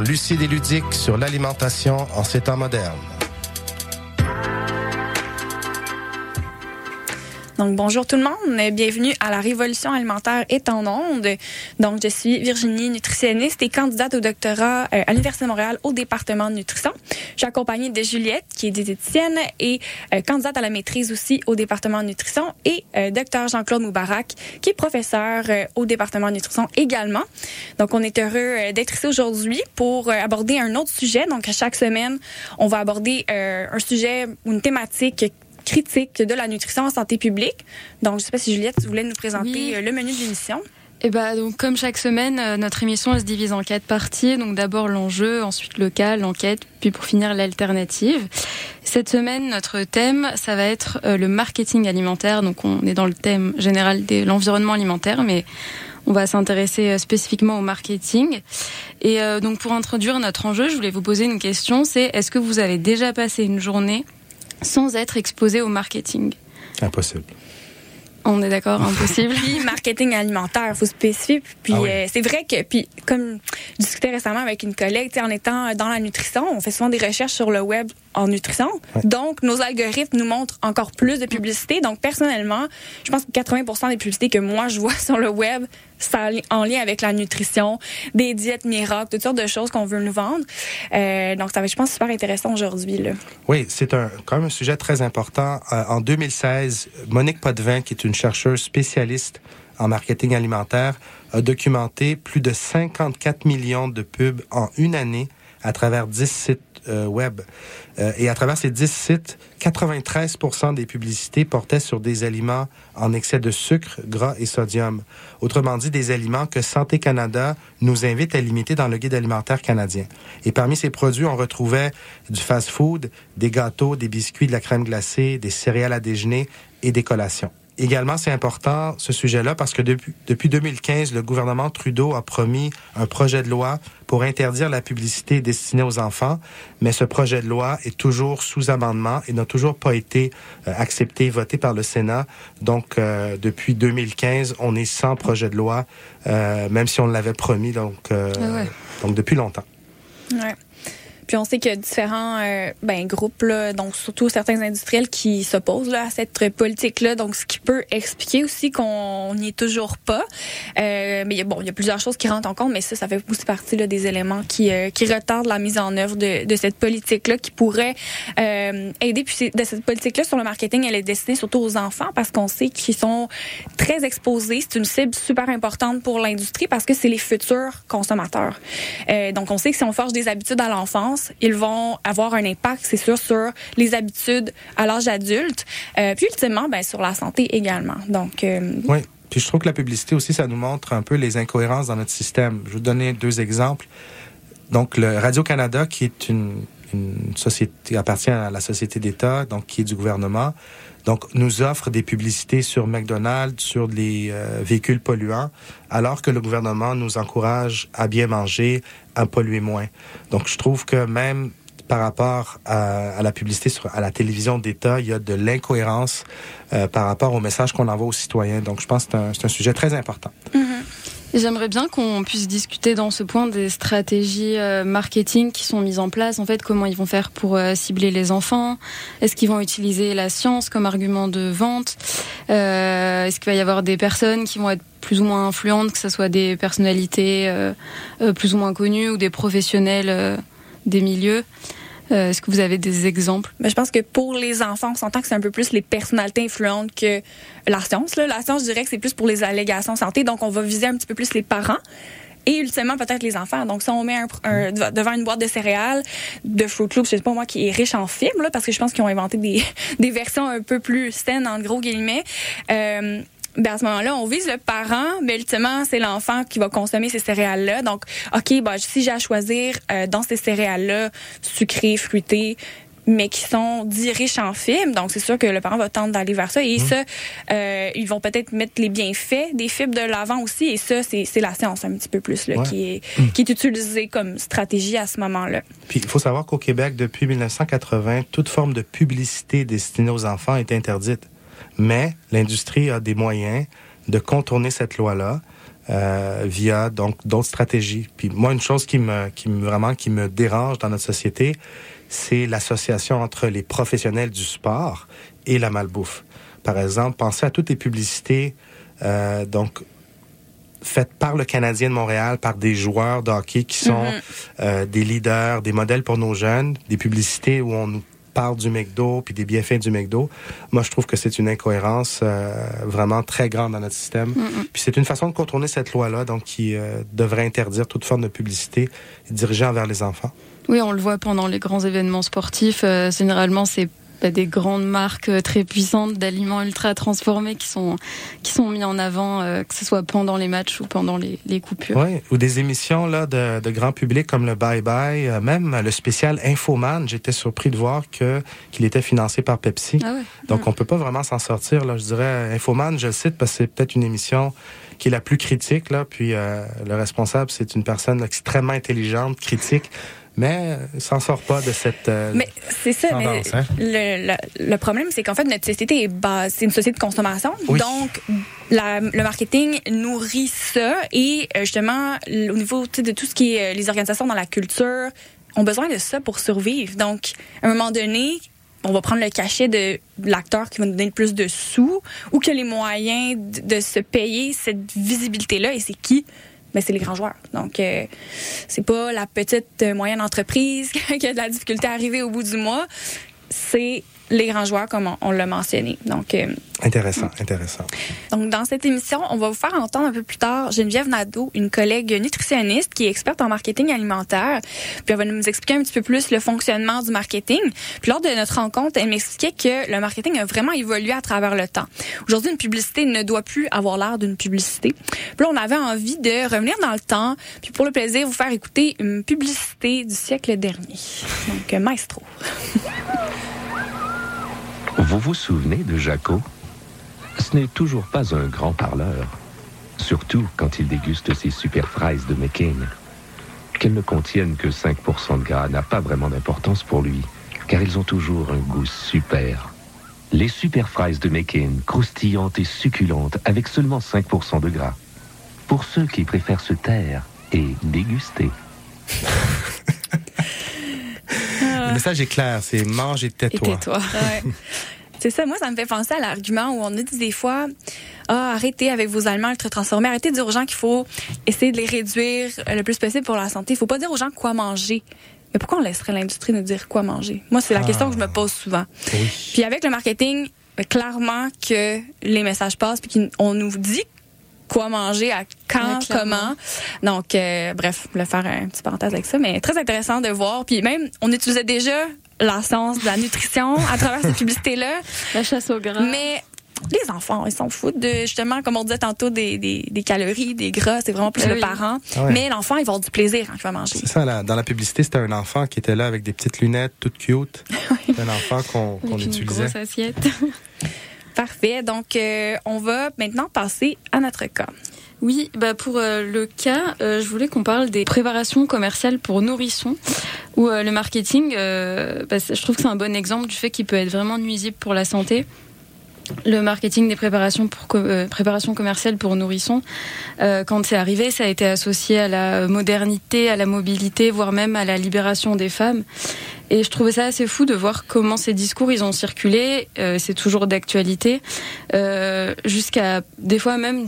lucide et ludique sur l'alimentation en ces temps modernes. Donc, bonjour tout le monde. Bienvenue à la Révolution alimentaire est en onde. Donc, je suis Virginie, nutritionniste et candidate au doctorat euh, à l'Université de Montréal au département de nutrition. Je suis accompagnée de Juliette, qui est diététicienne et euh, candidate à la maîtrise aussi au département de nutrition et euh, docteur Jean-Claude Moubarak, qui est professeur au département de nutrition également. Donc, on est heureux d'être ici aujourd'hui pour aborder un autre sujet. Donc, chaque semaine, on va aborder un sujet ou une thématique critique de la nutrition en santé publique. Donc, je ne sais pas si Juliette, tu voulais nous présenter euh, le menu de l'émission. Eh ben, donc, comme chaque semaine, euh, notre émission se divise en quatre parties. Donc, d'abord l'enjeu, ensuite le cas, l'enquête, puis pour finir l'alternative. Cette semaine, notre thème, ça va être euh, le marketing alimentaire. Donc, on est dans le thème général de l'environnement alimentaire, mais on va s'intéresser spécifiquement au marketing. Et donc, pour introduire notre enjeu, je voulais vous poser une question. C'est est-ce que vous avez déjà passé une journée sans être exposé au marketing Impossible. On est d'accord, impossible. puis marketing alimentaire, faut spécifier. Puis ah euh, c'est vrai que, puis comme je discutais récemment avec une collègue, en étant dans la nutrition, on fait souvent des recherches sur le web en nutrition. Donc nos algorithmes nous montrent encore plus de publicité. Donc personnellement, je pense que 80% des publicités que moi je vois sur le web, en lien avec la nutrition, des diètes miracles, toutes sortes de choses qu'on veut nous vendre. Euh, donc, ça va, je pense, super intéressant aujourd'hui. Oui, c'est un, quand même un sujet très important. Euh, en 2016, Monique Potvin, qui est une chercheuse spécialiste en marketing alimentaire, a documenté plus de 54 millions de pubs en une année à travers 10 sites euh, web. Euh, et à travers ces 10 sites, 93% des publicités portaient sur des aliments en excès de sucre, gras et sodium. Autrement dit, des aliments que Santé Canada nous invite à limiter dans le guide alimentaire canadien. Et parmi ces produits, on retrouvait du fast-food, des gâteaux, des biscuits, de la crème glacée, des céréales à déjeuner et des collations. Également, c'est important ce sujet-là parce que depuis, depuis 2015, le gouvernement Trudeau a promis un projet de loi pour interdire la publicité destinée aux enfants, mais ce projet de loi est toujours sous amendement et n'a toujours pas été euh, accepté et voté par le Sénat. Donc, euh, depuis 2015, on est sans projet de loi, euh, même si on l'avait promis, donc, ah donc depuis longtemps. Ouais. Puis on sait qu'il y a différents euh, ben, groupes, là, donc surtout certains industriels qui s'opposent à cette politique-là. Donc, ce qui peut expliquer aussi qu'on n'y est toujours pas. Euh, mais bon, il y a plusieurs choses qui rentrent en compte, mais ça, ça fait aussi partie là, des éléments qui, euh, qui retardent la mise en œuvre de, de cette politique-là, qui pourrait euh, aider. Puis de cette politique-là sur le marketing, elle est destinée surtout aux enfants parce qu'on sait qu'ils sont très exposés. C'est une cible super importante pour l'industrie parce que c'est les futurs consommateurs. Euh, donc, on sait que si on forge des habitudes à l'enfance, ils vont avoir un impact, c'est sûr, sur les habitudes à l'âge adulte, euh, puis ultimement, ben, sur la santé également. Donc, euh, oui. Puis je trouve que la publicité aussi, ça nous montre un peu les incohérences dans notre système. Je vais vous donner deux exemples. Donc, le Radio-Canada, qui est une, une société, appartient à la société d'État, donc qui est du gouvernement, donc nous offre des publicités sur McDonald's, sur les euh, véhicules polluants, alors que le gouvernement nous encourage à bien manger, à polluer moins. Donc je trouve que même par rapport à, la publicité sur à la télévision d'État, il y a de l'incohérence euh, par rapport au message qu'on envoie aux citoyens. Donc je pense que c'est un, sujet très important. Mm-hmm. J'aimerais bien qu'on puisse discuter dans ce point des stratégies euh, marketing qui sont mises en place. En fait, comment ils vont faire pour euh, cibler les enfants? Est-ce qu'ils vont utiliser la science comme argument de vente? Euh, Est-ce qu'il va y avoir des personnes qui vont être plus ou moins influentes, que ce soit des personnalités plus ou moins connues ou des professionnels des milieux? Euh, est-ce que vous avez des exemples? Ben, je pense que pour les enfants, on s'entend que c'est un peu plus les personnalités influentes que la science. La science, je dirais que c'est plus pour les allégations santé, donc on va viser un petit peu plus les parents et ultimement peut-être les enfants. Donc si on met un, devant une boîte de céréales de Fruit Loops, je sais pas moi qui est riche en fibres parce que je pense qu'ils ont inventé des, des versions un peu plus saines en gros guillemets. Euh, ben à ce moment-là, on vise le parent, mais ultimement, c'est l'enfant qui va consommer ces céréales-là. Donc, OK, ben, si j'ai à choisir euh, dans ces céréales-là, sucrées, fruitées, mais qui sont dits riches en fibres. Donc, c'est sûr que le parent va tendre d'aller vers ça. Et mmh. ça, euh, ils vont peut-être mettre les bienfaits des fibres de l'avant aussi. Et ça, c'est la science un petit peu plus là, qui, est, mmh. qui est utilisée comme stratégie à ce moment-là. Puis, il faut savoir qu'au Québec, depuis 1980, toute forme de publicité destinée aux enfants est interdite. Mais l'industrie a des moyens de contourner cette loi-là. euh, via donc d'autres stratégies. Puis moi, une chose qui me, qui me vraiment qui me dérange dans notre société, c'est l'association entre les professionnels du sport et la malbouffe. Par exemple, pensez à toutes les publicités euh, donc faites par le Canadien de Montréal, par des joueurs de hockey qui sont Mhm. euh, des leaders, des modèles pour nos jeunes, des publicités où on nous parle du McDo puis des bienfaits du McDo. Moi, je trouve que c'est une incohérence euh, vraiment très grande dans notre système. Puis c'est une façon de contourner cette loi-là, donc qui euh, devrait interdire toute forme de publicité dirigée envers les enfants. Oui, on le voit pendant les grands événements sportifs. euh, généralement, c'est bah, des grandes marques euh, très puissantes d'aliments ultra transformés qui sont qui sont mis en avant, euh, que ce soit pendant les matchs ou pendant les, les coupures. Oui, ou des émissions là de, de grand public comme le Bye Bye, euh, même le spécial Infoman. J'étais surpris de voir que qu'il était financé par Pepsi. Ah ouais. Donc, on peut pas vraiment s'en sortir. Là. Je dirais, Infoman, je le cite parce que c'est peut-être une émission qui est la plus critique. Là. Puis, euh, le responsable, c'est une personne extrêmement intelligente, critique, mais euh, s'en sort pas de cette... euh, Mais c'est ça, mais hein? le, le, le problème, c'est qu'en fait, notre société est base, c'est une société de consommation. Oui. Donc, la- le marketing nourrit ça et euh, justement, au niveau de tout ce qui est euh, les organisations dans la culture, ont besoin de ça pour survivre. Donc, à un moment donné, on va prendre le cachet de l'acteur qui va nous donner le plus de sous ou qui a les moyens de, de se payer cette visibilité-là. Et c'est qui? Ben, c'est les grands joueurs. Donc, euh, c'est pas la petite euh, moyenne entreprise qui a de la difficulté à arriver au bout du mois. C'est les grands joueurs, comme on, on l'a mentionné. Donc, euh, Intéressant, intéressant. donc, dans cette émission, on va vous faire entendre un peu plus tard Geneviève Nadeau, une collègue nutritionniste qui est experte en marketing alimentaire. Puis elle va nous expliquer un petit peu plus le fonctionnement du marketing. Puis lors de notre rencontre, elle m'expliquait que le marketing a vraiment évolué à travers le temps. Aujourd'hui, une publicité ne doit plus avoir l'air d'une publicité. Puis là, on avait envie de revenir dans le temps, puis pour le plaisir, vous faire écouter une publicité du siècle dernier. Donc, euh, maestro. Vous vous souvenez de Jaco? Ce n'est toujours pas un grand parleur, surtout quand il déguste ses super fries de McCain. Qu'elles ne contiennent que 5% de gras n'a pas vraiment d'importance pour lui, car ils ont toujours un goût super. Les super fries de McCain, croustillantes et succulentes, avec seulement 5% de gras. Pour ceux qui préfèrent se taire et déguster. Le message est clair, c'est mange et Et tais-toi. Ouais. C'est ça, moi, ça me fait penser à l'argument où on a dit des fois, ah, arrêtez avec vos aliments ultra transformés, arrêtez de dire aux gens qu'il faut essayer de les réduire le plus possible pour la santé. Il faut pas dire aux gens quoi manger. Mais pourquoi on laisserait l'industrie nous dire quoi manger? Moi, c'est la Ah. question que je me pose souvent. Oui. Puis avec le marketing, ben, clairement que les messages passent puis qu'on nous dit quoi manger, à quand, Ouais, comment. Donc, euh, bref, je voulais faire un petit parenthèse avec ça, mais très intéressant de voir. Puis même, on utilisait déjà la science de la nutrition à travers cette publicité-là, La chasse au gras. mais les enfants, ils s'en foutent de, justement, comme on disait tantôt, des, des, des calories, des gras, c'est vraiment plus Ben le oui. parent. Ah ouais. Mais l'enfant, il va avoir du plaisir quand il va manger. C'est ça, là, dans la publicité, c'était un enfant qui était là avec des petites lunettes, toutes cute. C'est un enfant qu'on qu'on Avec une utilisait. grosse assiette. Parfait. Donc, euh, on va maintenant passer à notre cas. Oui, bah pour euh, le cas, euh, je voulais qu'on parle des préparations commerciales pour nourrissons, où le marketing, bah, je trouve que c'est un bon exemple du fait qu'il peut être vraiment nuisible pour la santé. Le marketing des préparations pour euh, préparations commerciales pour nourrissons, euh, quand c'est arrivé, ça a été associé à la modernité, à la mobilité, voire même à la libération des femmes. Et je trouvais ça assez fou de voir comment ces discours ils ont circulé. Euh, c'est toujours d'actualité, euh, jusqu'à des fois même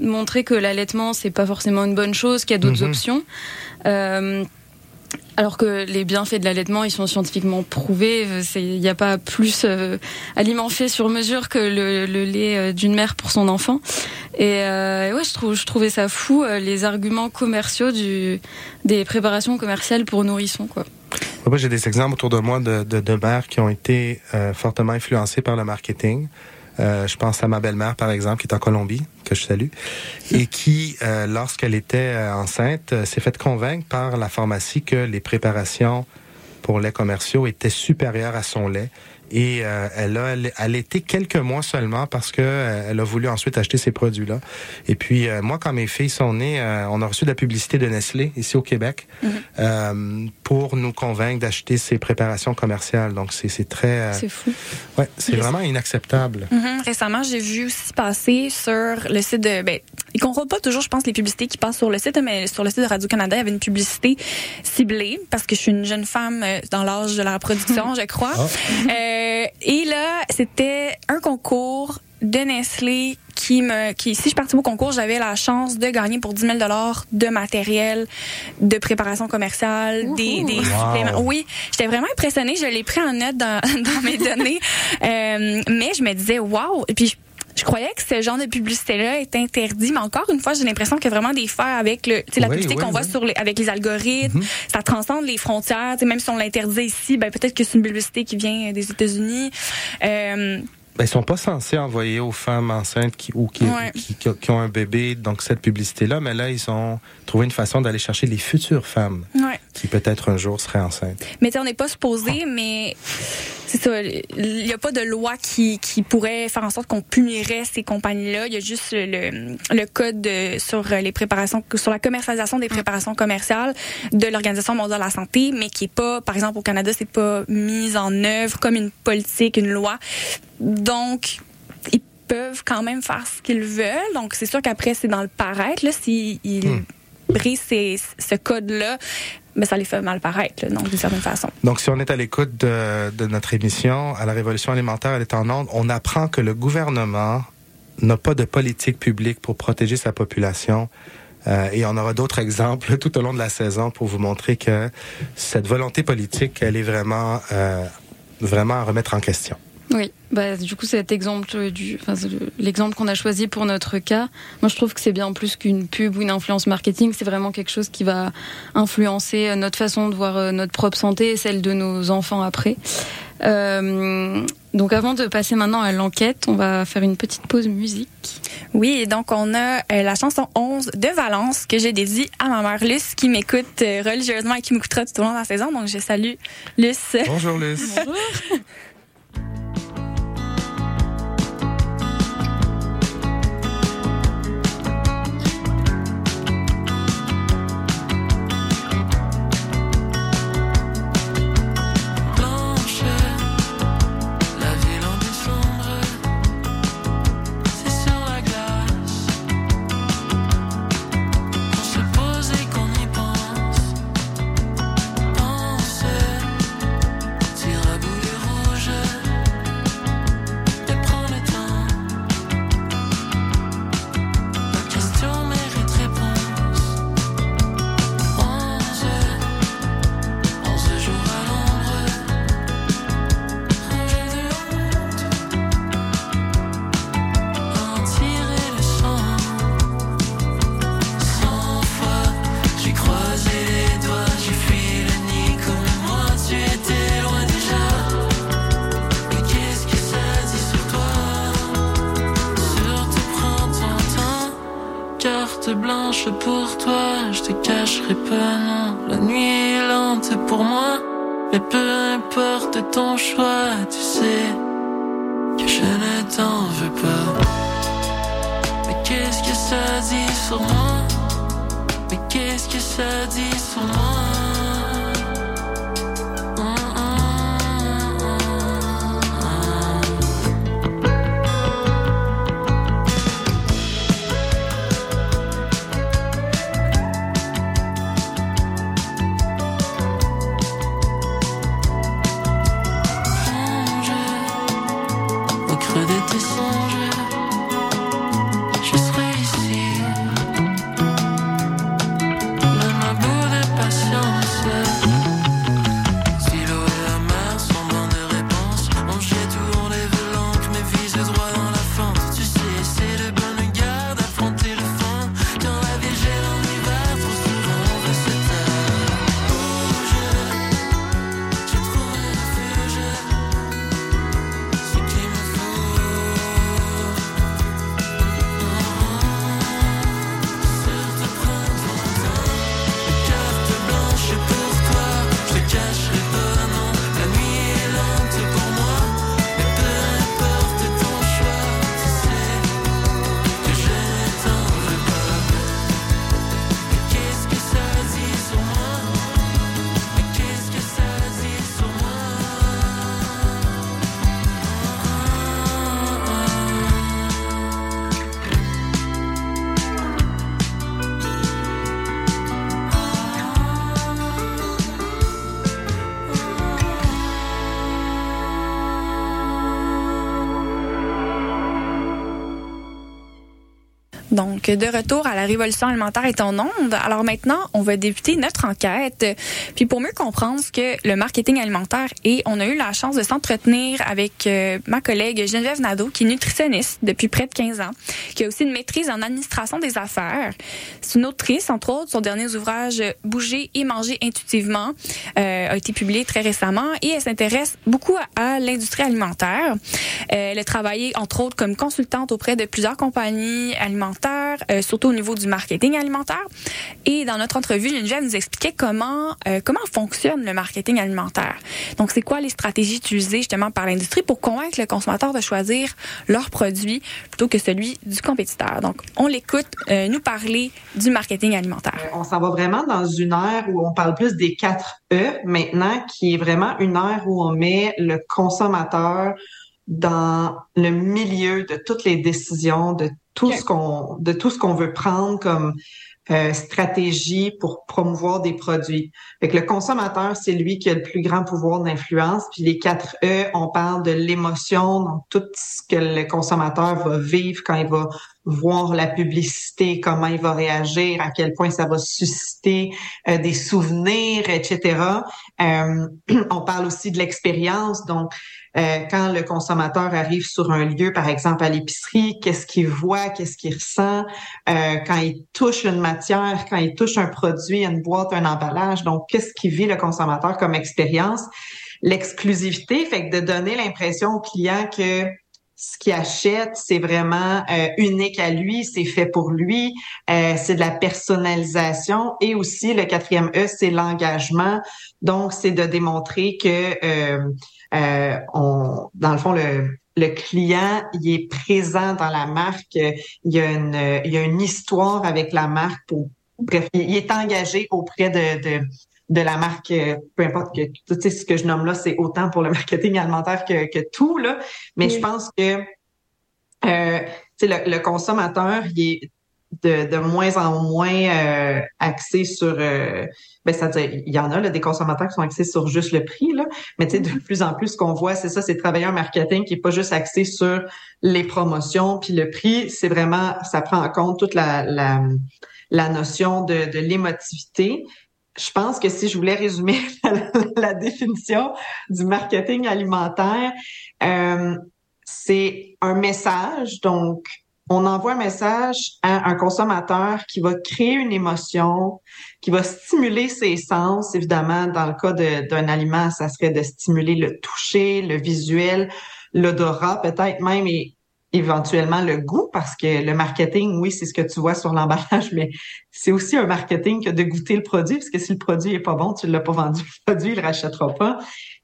montrer que l'allaitement c'est pas forcément une bonne chose, qu'il y a d'autres Mhm. options. Alors que les bienfaits de l'allaitement, ils sont scientifiquement prouvés. Euh, Il n'y a pas plus euh, aliment fait sur mesure que le, lait euh, d'une mère pour son enfant. Et euh, ouais, je, trouvais ça fou, euh, les arguments commerciaux des préparations commerciales pour nourrissons. J'ai des exemples autour de moi de, mères qui ont été fortement influencées par le marketing. Euh, je pense à ma belle-mère, par exemple, qui est en Colombie, que je salue, et qui, euh, lorsqu'elle était euh, enceinte, s'est fait convaincre par la pharmacie que les préparations pour lait commerciaux étaient supérieures à son lait. Et euh, elle a allaité quelques mois seulement parce que euh, elle a voulu ensuite acheter ces produits-là. Et puis euh, moi, quand mes filles sont nées, on a reçu de la publicité de Nestlé ici au Québec euh, pour nous convaincre d'acheter ces préparations commerciales. Donc c'est très, C'est fou. ouais, c'est vraiment inacceptable. Mhm. Récemment, j'ai vu aussi passer sur le site de ben, ils comprennent pas toujours, je pense, les publicités qui passent sur le site, mais sur le site de Radio-Canada, il y avait une publicité ciblée, parce que je suis une jeune femme euh, dans l'âge de la reproduction, je crois. Ah. Euh, et là, c'était un concours de Nestlé qui me qui si je partais au concours j'avais la chance de gagner pour 10 000 dollars de matériel de préparation commerciale des, des Wow. suppléments oui j'étais vraiment impressionnée je l'ai pris en note dans, dans mes données Euh, mais je me disais waouh et puis je, croyais que ce genre de publicité-là est interdit, mais encore une fois, j'ai l'impression qu'il y a vraiment des faits avec le, la Oui, publicité oui, qu'on voit sur les, avec les algorithmes. Ça transcende les frontières. Même si on l'interdit ici, ben peut-être que c'est une publicité qui vient des États-Unis. Euh, Ben, ils sont pas censés envoyer aux femmes enceintes qui, ou qui, Ouais. qui, qui- qui ont un bébé donc cette publicité-là, mais là, ils ont trouvé une façon d'aller chercher les futures femmes ouais. qui peut-être un jour seraient enceintes. Mais on n'est pas supposé, mais c'est ça. Il n'y a pas de loi qui, qui pourrait faire en sorte qu'on punirait ces compagnies-là. Il y a juste le, le code de- sur les préparations, sur la commercialisation des préparations commerciales de l'Organisation mondiale de la santé, mais qui est pas, par exemple, au Canada, c'est pas mis en œuvre comme une politique, une loi. Donc, ils peuvent quand même faire ce qu'ils veulent. Donc, c'est sûr qu'après, c'est dans le paraître, là, s'ils ils brisent ces- ce code-là, mais ça les fait mal paraître, là, donc d'une certaine façon. Donc, si on est à l'écoute de, de notre émission, à la Révolution alimentaire, elle est en onde, on apprend que le gouvernement n'a pas de politique publique pour protéger sa population. Euh, et on aura d'autres exemples tout au long de la saison pour vous montrer que cette volonté politique, elle est vraiment, euh, vraiment à remettre en question. Oui, bah, du coup, cet exemple du, enfin, l'exemple qu'on a choisi pour notre cas, moi je trouve que c'est bien plus qu'une pub ou une influence marketing. C'est vraiment quelque chose qui va influencer euh, notre façon de voir euh, notre propre santé et celle de nos enfants après. Euh, donc, avant de passer maintenant à l'enquête, on va faire une petite pause musique. Oui, et donc on a euh, la chanson 11 de Valence que j'ai dédiée à ma mère Luce qui m'écoute euh, religieusement et qui m'écoutera tout au long de la saison. Donc je salue Luce. Bonjour, Luce. blanche, La nuit est lente pour moi. Mais peu importe ton choix, tu sais que je ne t'en veux pas. Mais qu'est-ce que ça dit sur moi? Mais qu'est-ce que ça dit sur moi? Donc, de retour à la révolution alimentaire est en onde. Alors maintenant, on va débuter notre enquête. Puis pour mieux comprendre ce que le marketing alimentaire est, on a eu la chance de s'entretenir avec euh, ma collègue Geneviève Nadeau, qui est nutritionniste depuis près de 15 ans, qui a aussi une maîtrise en administration des affaires. C'est une autrice, entre autres, son dernier ouvrage Bouger et manger intuitivement euh, a été publié très récemment et elle s'intéresse beaucoup à, l'industrie alimentaire. Elle a travaillé, entre autres, comme consultante auprès de plusieurs compagnies alimentaires euh, surtout au niveau du marketing alimentaire. Et dans notre entrevue, Geneviève nous expliquait comment euh, comment fonctionne le marketing alimentaire. Donc, c'est quoi les stratégies utilisées justement par l'industrie pour convaincre le consommateur de choisir leur produit plutôt que celui du compétiteur? Donc, on l'écoute euh, nous parler du marketing alimentaire. On s'en va vraiment dans une ère où on parle plus des quatre E maintenant, qui est vraiment une ère où on met le consommateur dans le milieu de toutes les décisions, de tout ce qu'on de tout ce qu'on veut prendre comme euh, stratégie pour promouvoir des produits. Fait que le consommateur, c'est lui qui a le plus grand pouvoir d'influence. Puis les quatre E, on parle de l'émotion, donc tout ce que le consommateur va vivre quand il va voir la publicité, comment il va réagir, à quel point ça va susciter euh, des souvenirs, etc. Euh, on parle aussi de l'expérience, donc euh, quand le consommateur arrive sur un lieu, par exemple à l'épicerie, qu'est-ce qu'il voit, qu'est-ce qu'il ressent, euh, quand il touche une matière, quand il touche un produit, une boîte, un emballage. Donc, qu'est-ce qu'il vit le consommateur comme expérience? L'exclusivité fait que de donner l'impression au client que ce qu'il achète, c'est vraiment euh, unique à lui, c'est fait pour lui, c'est de la personnalisation et aussi le quatrième E, c'est l'engagement. Donc, c'est de démontrer que euh, on, dans le fond, le, le client, il est présent dans la marque. Il y a une, il y a une histoire avec la marque. Pour, bref, il est engagé auprès de, de, de la marque, peu importe que tu sais, ce que je nomme là, c'est autant pour le marketing alimentaire que, que tout là. Mais je pense que euh, le, le consommateur, il est de, de moins en moins euh, axé sur euh, ben ça il y en a là, des consommateurs qui sont axés sur juste le prix là. Mais tu sais de plus en plus ce qu'on voit c'est ça c'est travailler un marketing qui est pas juste axé sur les promotions puis le prix. C'est vraiment ça prend en compte toute la la, la notion de, de l'émotivité je pense que si je voulais résumer la, définition du marketing alimentaire euh, c'est un message donc on envoie un message à un consommateur qui va créer une émotion, qui va stimuler ses sens. Évidemment, dans le cas d'un aliment, ça serait de stimuler le toucher, le visuel, l'odorat, peut-être même éventuellement le goût, parce que le marketing, oui, c'est ce que tu vois sur l'emballage, mais c'est aussi un marketing que de goûter le produit, parce que si le produit est pas bon, tu l'as pas vendu le produit, il le rachètera pas.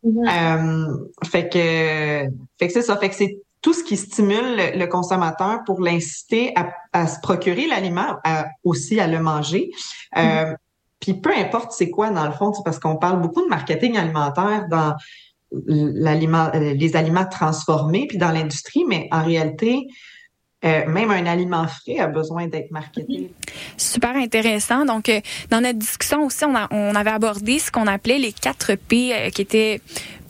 Mm-hmm. Euh, fait que, fait que c'est ça. Fait que c'est tout ce qui stimule le, consommateur pour l'inciter à, se procurer l'aliment, aussi à le manger. Euh, mm-hmm. Puis peu importe c'est quoi dans le fond, parce qu'on parle beaucoup de marketing alimentaire dans l'aliment, les aliments transformés puis dans l'industrie, mais en réalité, euh, même un aliment frais a besoin d'être marketé. Super intéressant. Donc, euh, dans notre discussion aussi, on, avait abordé ce qu'on appelait les 4 P, euh, qui étaient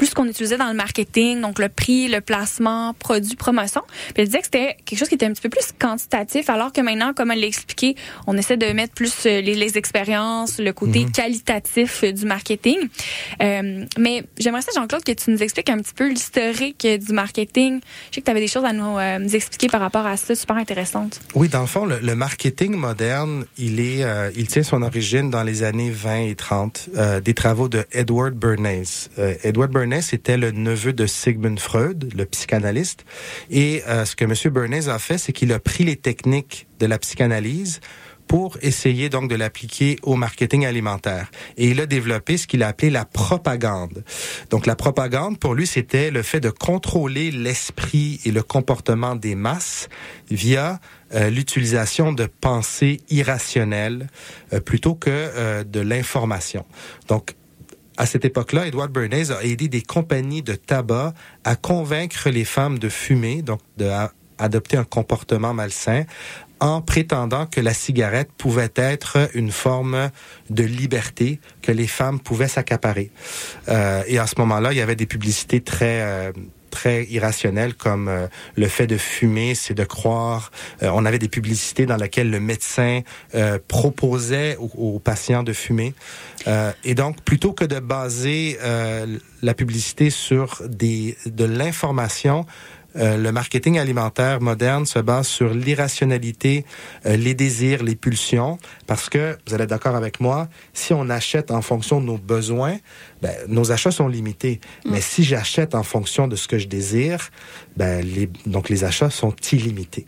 plus qu'on utilisait dans le marketing, donc le prix, le placement, produit, promotion. Puis elle disait que c'était quelque chose qui était un petit peu plus quantitatif, alors que maintenant, comme elle l'a expliqué, on essaie de mettre plus les, les expériences, le côté mhm. qualitatif du marketing. Euh, mais j'aimerais ça, Jean-Claude, que tu nous expliques un petit peu l'historique du marketing. Je sais que tu avais des choses à nous, nous expliquer par rapport à ça, super intéressante. Oui, dans le fond, le, marketing moderne, il est, euh, il tient son origine dans les années 20 et 30, euh, des travaux de Edward Bernays. Euh, Edward Bernays était le neveu de Sigmund Freud, le psychanalyste, et ce que M. Bernays a fait, c'est qu'il a pris les techniques de la psychanalyse pour essayer donc de l'appliquer au marketing alimentaire. Et il a développé ce qu'il a appelé la propagande. Donc la propagande, pour lui, c'était le fait de contrôler l'esprit et le comportement des masses via euh, l'utilisation de pensées irrationnelles euh, plutôt que euh, de l'information. Donc à cette époque-là, Edward Bernays a aidé des compagnies de tabac à convaincre les femmes de fumer, donc de adopter un comportement malsain, en prétendant que la cigarette pouvait être une forme de liberté que les femmes pouvaient s'accaparer. Euh, et à ce moment-là, il y avait des publicités très euh, très irrationnelles comme euh, le fait de fumer, c'est de croire. Euh, on avait des publicités dans lesquelles le médecin euh, proposait aux, aux, patients de fumer. et donc, plutôt que de baser la publicité sur des, de l'information, euh, le marketing alimentaire moderne se base sur l'irrationalité, euh, les désirs, les pulsions, parce que, vous allez d'accord avec moi, si on achète en fonction de nos besoins, ben, nos achats sont limités. Mm. Mais si j'achète en fonction de ce que je désire, ben, les, donc les achats sont illimités.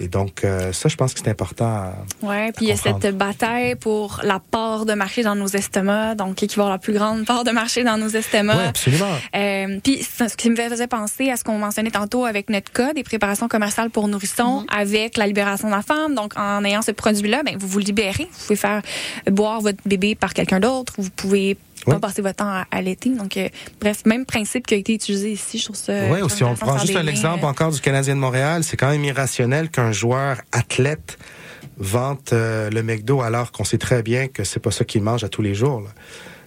Et donc, euh, ça, je pense que c'est important à Oui, puis il y a cette bataille pour la part de marché dans nos estomacs, donc qui va avoir la plus grande part de marché dans nos estomacs. Oui, absolument. Euh, puis ce qui me faisait penser à ce qu'on mentionnait tantôt avec notre cas des préparations commerciales pour nourrissons, mm-hmm. avec la libération de la femme. Donc, en ayant ce produit-là, ben, vous vous libérez. Vous pouvez faire boire votre bébé par quelqu'un d'autre. Vous pouvez pas passer votre temps à, l'été. Donc, euh, bref, même principe qui a été utilisé ici, je trouve ça. Oui, si on prend juste un exemple encore du Canadien de Montréal, c'est quand même irrationnel qu'un joueur athlète vante euh, le McDo alors qu'on sait très bien que c'est pas ça qu'il mange à tous les jours.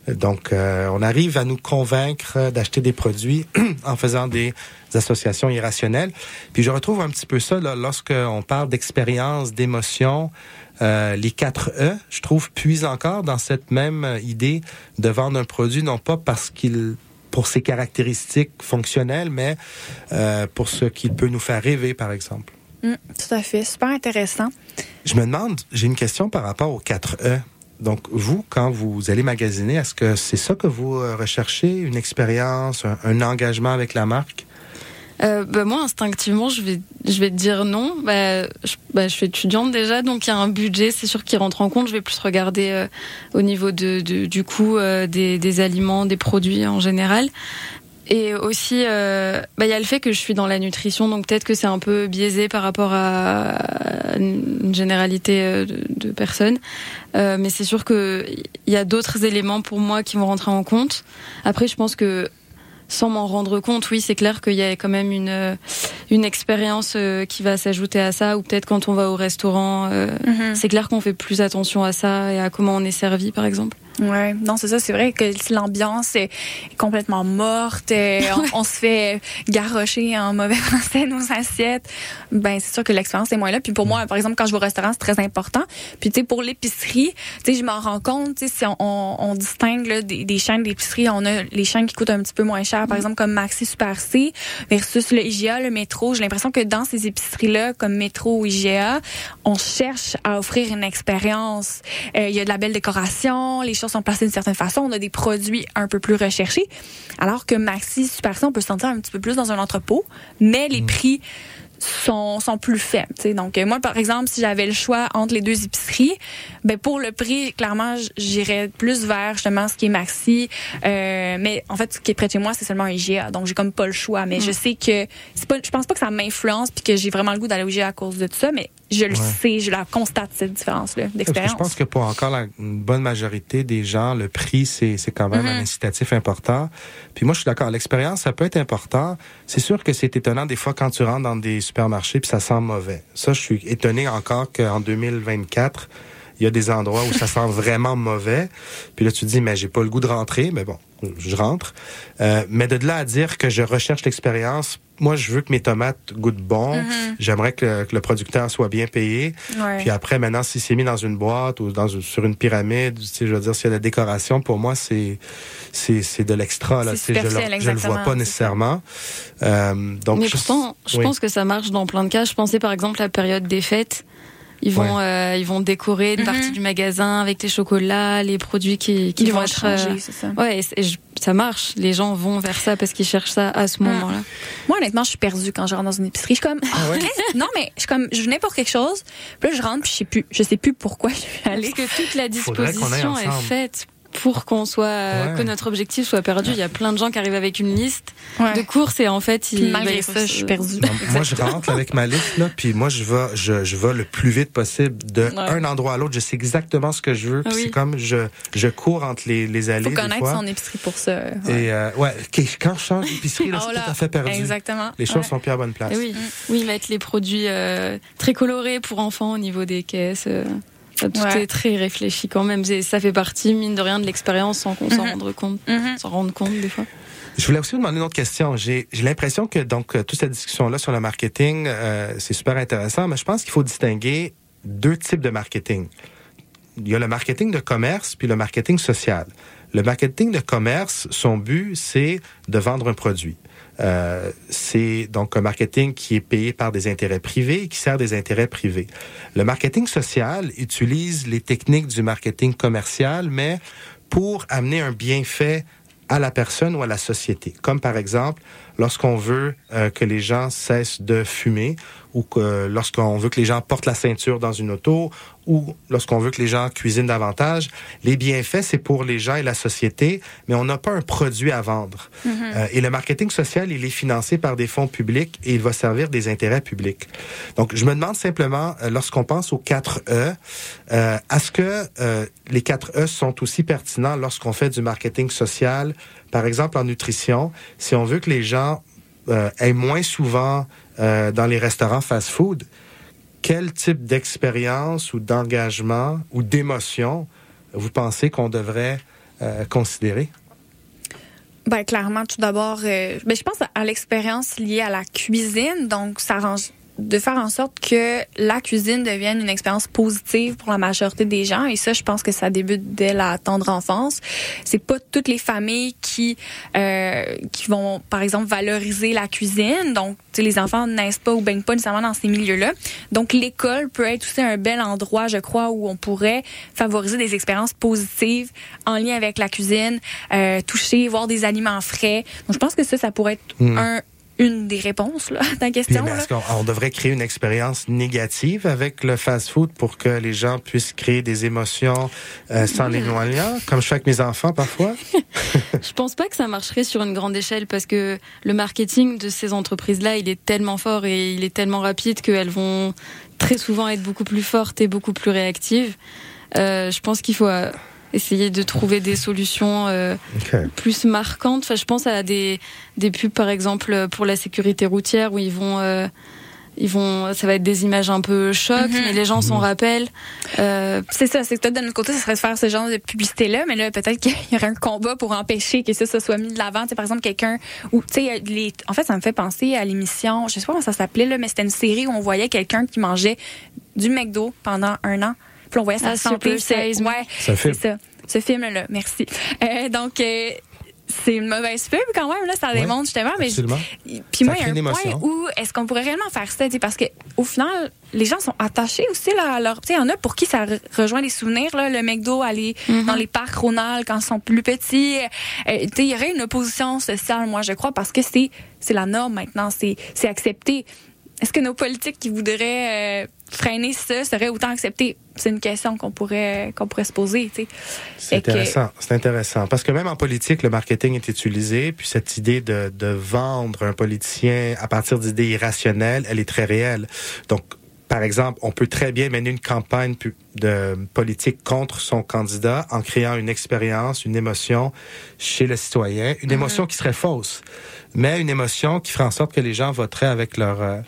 Donc, euh, on arrive à nous convaincre d'acheter des produits en faisant des associations irrationnelles. Puis je retrouve un petit peu ça lorsqu'on parle d'expérience, d'émotion. Euh, les 4 E, je trouve, puisent encore dans cette même idée de vendre un produit, non pas parce qu'il pour ses caractéristiques fonctionnelles, mais euh, pour ce qu'il peut nous faire rêver, par exemple. Mm, tout à fait, super intéressant. Je me demande, j'ai une question par rapport aux 4 E. Donc, vous, quand vous allez magasiner, est-ce que c'est ça que vous euh, recherchez, une expérience, un engagement avec la marque? Euh, bah, moi, instinctivement, je vais, je vais te dire non. Bah, je, bah, je suis étudiante déjà, donc il y a un budget, c'est sûr, qui rentre en compte. Je vais plus regarder euh, au niveau de, de du coût euh, des, des, aliments, des produits en général. Et aussi, euh, bah, il y a le fait que je suis dans la nutrition, donc peut-être que c'est un peu biaisé par rapport à une généralité de, de personnes. mais c'est sûr qu'il y a d'autres éléments pour moi qui vont rentrer en compte. Après, je pense que sans m'en rendre compte, oui, c'est clair qu'il y a quand même une euh, une expérience euh, qui va s'ajouter à ça, ou peut-être quand on va au restaurant, euh, mhm. c'est clair qu'on fait plus attention à ça et à comment on est servi, par exemple. Ouais, non, c'est ça. C'est vrai que l'ambiance est complètement morte. On, se fait garrocher en mauvais français nos assiettes. Ben, c'est sûr que l'expérience est moins là. Puis pour moi, par exemple, quand je vais au restaurant, c'est très important. Puis tu sais, pour l'épicerie, tu sais, je m'en rends compte. Tu sais, si on, on, distingue là, des, des, chaînes d'épicerie, on a les chaînes qui coûtent un petit peu moins cher, par mm. exemple comme Maxi Super C versus le IGA, le métro. J'ai l'impression que dans ces épiceries-là, comme métro ou IGA, on cherche à offrir une expérience. Euh, il y a de la belle décoration, les sont placées d'une certaine façon. On a des produits un peu plus recherchés. Alors que Maxi, Super on peut se sentir un petit peu plus dans un entrepôt, mais les mm. prix sont, sont plus faibles. Donc, euh, moi, par exemple, si j'avais le choix entre les deux épiceries, ben pour le prix, clairement, j'irais plus vers justement ce qui est Maxi. Euh, mais en fait, ce qui est près de chez moi, c'est seulement un IGA. Donc, j'ai comme pas le choix. Mais je mm. sais que c'est pas, je pense pas que ça m'influence puis que j'ai vraiment le goût d'aller au IGA à cause de tout ça. Mais je le sais, je la constate, cette différence-là d'expérience. Je pense que pour encore la bonne majorité des gens, le prix, c'est quand même un mm-hmm. incitatif important. Puis moi, je suis d'accord. L'expérience, ça peut être important. C'est sûr que c'est étonnant des fois quand tu rentres dans des supermarchés puis ça sent mauvais. Ça, je suis étonné encore qu'en 2024, il y a des endroits où ça sent vraiment mauvais. Puis là, tu te dis, mais j'ai pas le goût de rentrer. Mais bon, je rentre. Euh, mais de là à dire que je recherche l'expérience, moi, je veux que mes tomates goûtent bon. Mm-hmm. J'aimerais que, le producteur soit bien payé. Puis après, maintenant, si c'est mis dans une boîte ou dans sur une pyramide, tu sais, je veux dire, s'il y a de la décoration, pour moi, c'est c'est de l'extra. Là, je, je le vois pas nécessairement. Euh, donc, Mais pourtant, je pense que ça marche dans plein de cas. Je pensais par exemple à la période des fêtes. Ils vont, euh, ils vont décorer une mm-hmm. partie du magasin avec les chocolats, les produits qui, qui vont, être. Changer, euh, ça. Ouais, et, ça marche. Les gens vont vers ça parce qu'ils cherchent ça à ce mm. moment-là. Moi, honnêtement, je suis perdue quand je rentre dans une épicerie. Je suis comme, ah ouais? non, mais je suis comme, je venais pour quelque chose. Puis là, je rentre, puis je sais plus, je sais plus pourquoi je suis allée. Parce que toute la disposition est faite pour qu'on soit que notre objectif soit perdu. Il y a plein de gens qui arrivent avec une liste de courses et en fait, ils, malgré ça, je suis perdu. moi, je rentre avec ma liste là, puis moi, je vais, je, je vais le plus vite possible de un endroit à l'autre. Je sais exactement ce que je veux. C'est comme je, je cours entre les, les allées. Faut connaître son épicerie pour ça. Et euh, ouais, quand je change d'épicerie, là, oh tout à fait perdu. Exactement. Les choses sont plus à bonne place. oui, oui, mettre les produits euh, très colorés pour enfants au niveau des caisses. Euh. Tout est très réfléchi quand même. Ça fait partie, mine de rien, de l'expérience sans qu'on s'en mhm. rende compte, s'en rende compte des fois. Je voulais aussi vous demander une autre question. J'ai l'impression que donc toute cette discussion-là sur le marketing, euh, c'est super intéressant, mais je pense qu'il faut distinguer deux types de marketing. Il y a le marketing de commerce puis le marketing social. Le marketing de commerce, son but, c'est de vendre un produit. Euh, c'est donc un marketing qui est payé par des intérêts privés et qui sert des intérêts privés. Le marketing social utilise les techniques du marketing commercial, mais pour amener un bienfait à la personne ou à la société. Comme par exemple, lorsqu'on veut euh, que les gens cessent de fumer ou que lorsqu'on veut que les gens portent la ceinture dans une auto ou lorsqu'on veut que les gens cuisinent davantage, les bienfaits, c'est pour les gens et la société, mais on n'a pas un produit à vendre. Mm-hmm. Euh, et le marketing social, il est financé par des fonds publics et il va servir des intérêts publics. Donc, je me demande simplement, euh, lorsqu'on pense aux 4 E, euh, est-ce que les 4 E sont aussi pertinents lorsqu'on fait du marketing social, par exemple en nutrition, si on veut que les gens aient moins souvent dans les restaurants fast-food, quel type d'expérience ou d'engagement ou d'émotion vous pensez qu'on devrait euh, considérer? Ben, clairement, tout d'abord, euh, ben, je pense à l'expérience liée à la cuisine. Donc, ça range de faire en sorte que la cuisine devienne une expérience positive pour la majorité des gens. Et ça je pense que ça débute dès la tendre enfance. C'est pas toutes les familles qui euh, qui vont par exemple valoriser la cuisine. Donc les enfants naissent pas ou baignent pas nécessairement dans ces milieux là donc l'école peut être aussi un bel endroit je crois où on pourrait favoriser des expériences positives en lien avec la cuisine euh, toucher voir des aliments frais. Donc je pense que ça ça pourrait être hmm. un une des réponses là, à ta question. Est-ce qu'on devrait créer une expérience négative avec le fast-food pour que les gens puissent créer des émotions euh, sans les noyants, comme je fais avec mes enfants parfois? je pense pas que ça marcherait sur une grande échelle parce que le marketing de ces entreprises-là, il est tellement fort et il est tellement rapide qu'elles vont très souvent être beaucoup plus fortes et beaucoup plus réactives. Euh, je pense qu'il faut euh, essayer de trouver des solutions euh, plus marquantes. Enfin, je pense à des, des pubs, par exemple, pour la sécurité routière, où ils vont... Euh, ils vont, ça va être des images un peu chocs, mhm. mais les gens s'en mhm. rappellent. Euh, c'est ça, c'est que peut-être de notre côté, ce serait de faire ce genre de publicité-là, mais là, peut-être qu'il y aurait un combat pour empêcher que ça, ça soit mis de l'avant. Tu par exemple, quelqu'un ou tu sais, les, en fait, ça me fait penser à l'émission, je sais pas comment ça s'appelait là, mais c'était une série où on voyait quelqu'un qui mangeait du McDo pendant un an puis on voyait sa ah, santé. C'est ouais, c'est ça. Ce film-là, merci. Euh, donc euh, c'est une mauvaise pub quand même là ça démontre justement mais puis moi il y a un point où est-ce qu'on pourrait réellement faire ça parce que au final les gens sont attachés aussi là à leur tu sais il y en a pour qui ça rejoint les souvenirs là le McDo aller mm-hmm. dans les parcs Ronald quand ils sont plus petits euh, tu sais il y aurait une opposition sociale moi je crois parce que c'est c'est la norme maintenant c'est c'est accepté est-ce que nos politiques qui voudraient euh, freiner ça seraient autant acceptés? C'est une question qu'on pourrait qu'on pourrait se poser. C'est intéressant. C'est intéressant. Parce que même en politique, le marketing est utilisé, puis cette idée de, de vendre un politicien à partir d'idées irrationnelles, elle est très réelle. Donc, par exemple, on peut très bien mener une campagne de politique contre son candidat en créant une expérience, une émotion chez le citoyen, une mm-hmm. émotion qui serait fausse, mais une émotion qui ferait en sorte que les gens voteraient avec leur euh,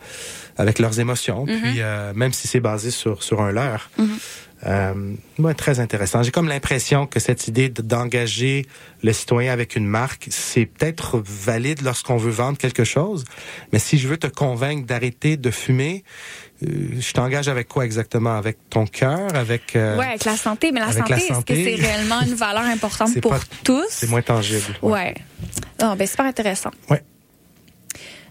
avec leurs émotions, mm-hmm. puis euh, même si c'est basé sur sur un leurre. Mm-hmm. Euh, très intéressant. J'ai comme l'impression que cette idée d'engager le citoyen avec une marque, c'est peut-être valide lorsqu'on veut vendre quelque chose, mais si je veux te convaincre d'arrêter de fumer, je t'engage avec quoi exactement? Avec ton cœur, avec euh, ouais, avec la santé. Mais la santé, est-ce que c'est réellement une valeur importante pour tous? C'est moins tangible. Ouais. ouais. ben super intéressant. Ouais.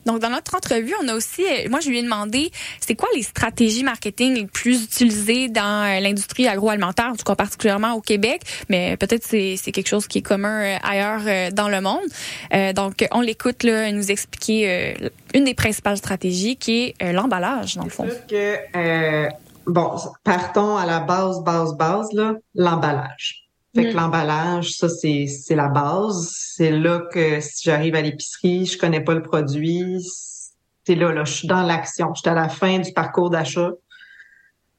Donc, dans notre entrevue, on a aussi, euh, moi, je lui ai demandé, c'est quoi les stratégies marketing les plus utilisées dans euh, l'industrie agroalimentaire, en tout cas particulièrement au Québec, mais peut-être c'est c'est quelque chose qui est commun euh, ailleurs dans le monde. donc, on l'écoute là, nous expliquer une des principales stratégies qui est l'emballage, dans le fond. Que, bon, partons à la base, base, base, là, l'emballage. Fait que mm. l'emballage, ça, c'est, c'est la base. C'est là que si j'arrive à l'épicerie, je connais pas le produit, c'est là, là, je suis dans l'action. Je suis à la fin du parcours d'achat.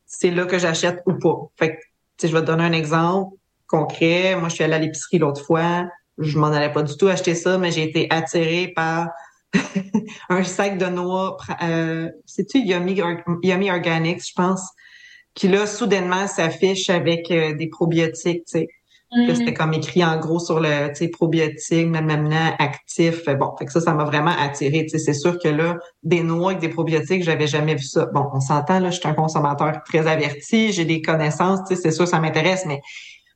C'est là que j'achète ou pas. Fait que, je vais te donner un exemple concret. Moi, je suis allée à l'épicerie l'autre fois. Je m'en allais pas du tout acheter ça, mais j'ai été attirée par un sac de noix. Euh, C'est-tu Yummy, Yummy Organics, je pense qui là, soudainement, s'affiche avec euh, des probiotiques, tu sais. Là, Mm. c'était comme écrit en gros sur le, probiotique, maintenant actif. Bon, fait que ça, ça m'a vraiment attiré. Tu sais, c'est sûr que là, des noix avec des probiotiques, j'avais jamais vu ça. Bon, on s'entend, là, je suis un consommateur très averti, j'ai des connaissances, tu sais, c'est sûr, ça m'intéresse, mais,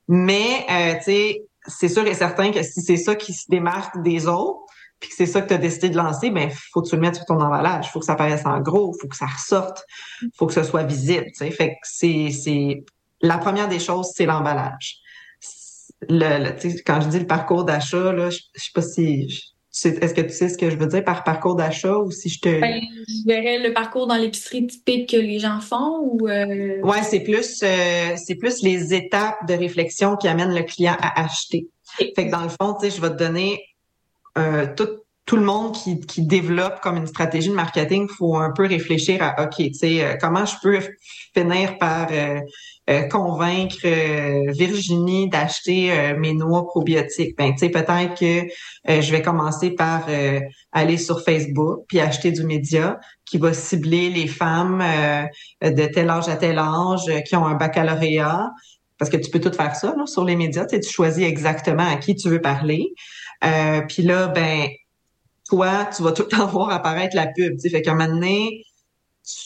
mais, euh, tu sais, c'est sûr et certain que si c'est ça qui se démarque des autres, puis que c'est ça que tu as décidé de lancer, ben faut que tu le mettes sur ton emballage, faut que ça paraisse en gros, faut que ça ressorte, faut que ce soit visible, tu sais. Fait que c'est c'est la première des choses, c'est l'emballage. Le, le- quand je dis le parcours d'achat là, je, je sais pas si je- tu sais- est-ce que tu sais ce que je veux dire par parcours d'achat ou si je te Ben, je verrais le parcours dans l'épicerie typique que les gens font ou euh, Ouais, c'est plus euh, c'est plus les étapes de réflexion qui amènent le client à acheter. Fait que dans le fond, tu sais, je vais te donner euh, tout tout le monde qui, qui développe comme une stratégie de marketing, faut un peu réfléchir à OK, tu sais, euh, comment je peux finir par euh, euh, convaincre euh, Virginie d'acheter mes noix probiotiques. Ben, tu sais, peut-être que je vais commencer par aller sur Facebook puis acheter du média qui va cibler les femmes de tel âge à tel âge qui ont un baccalauréat. Parce que tu peux tout faire ça là, sur les médias. Tu, choisis exactement à qui tu veux parler. Puis là, ben, toi, tu vas tout le temps voir apparaître la pub. Tu sais, fait qu'à un moment donné,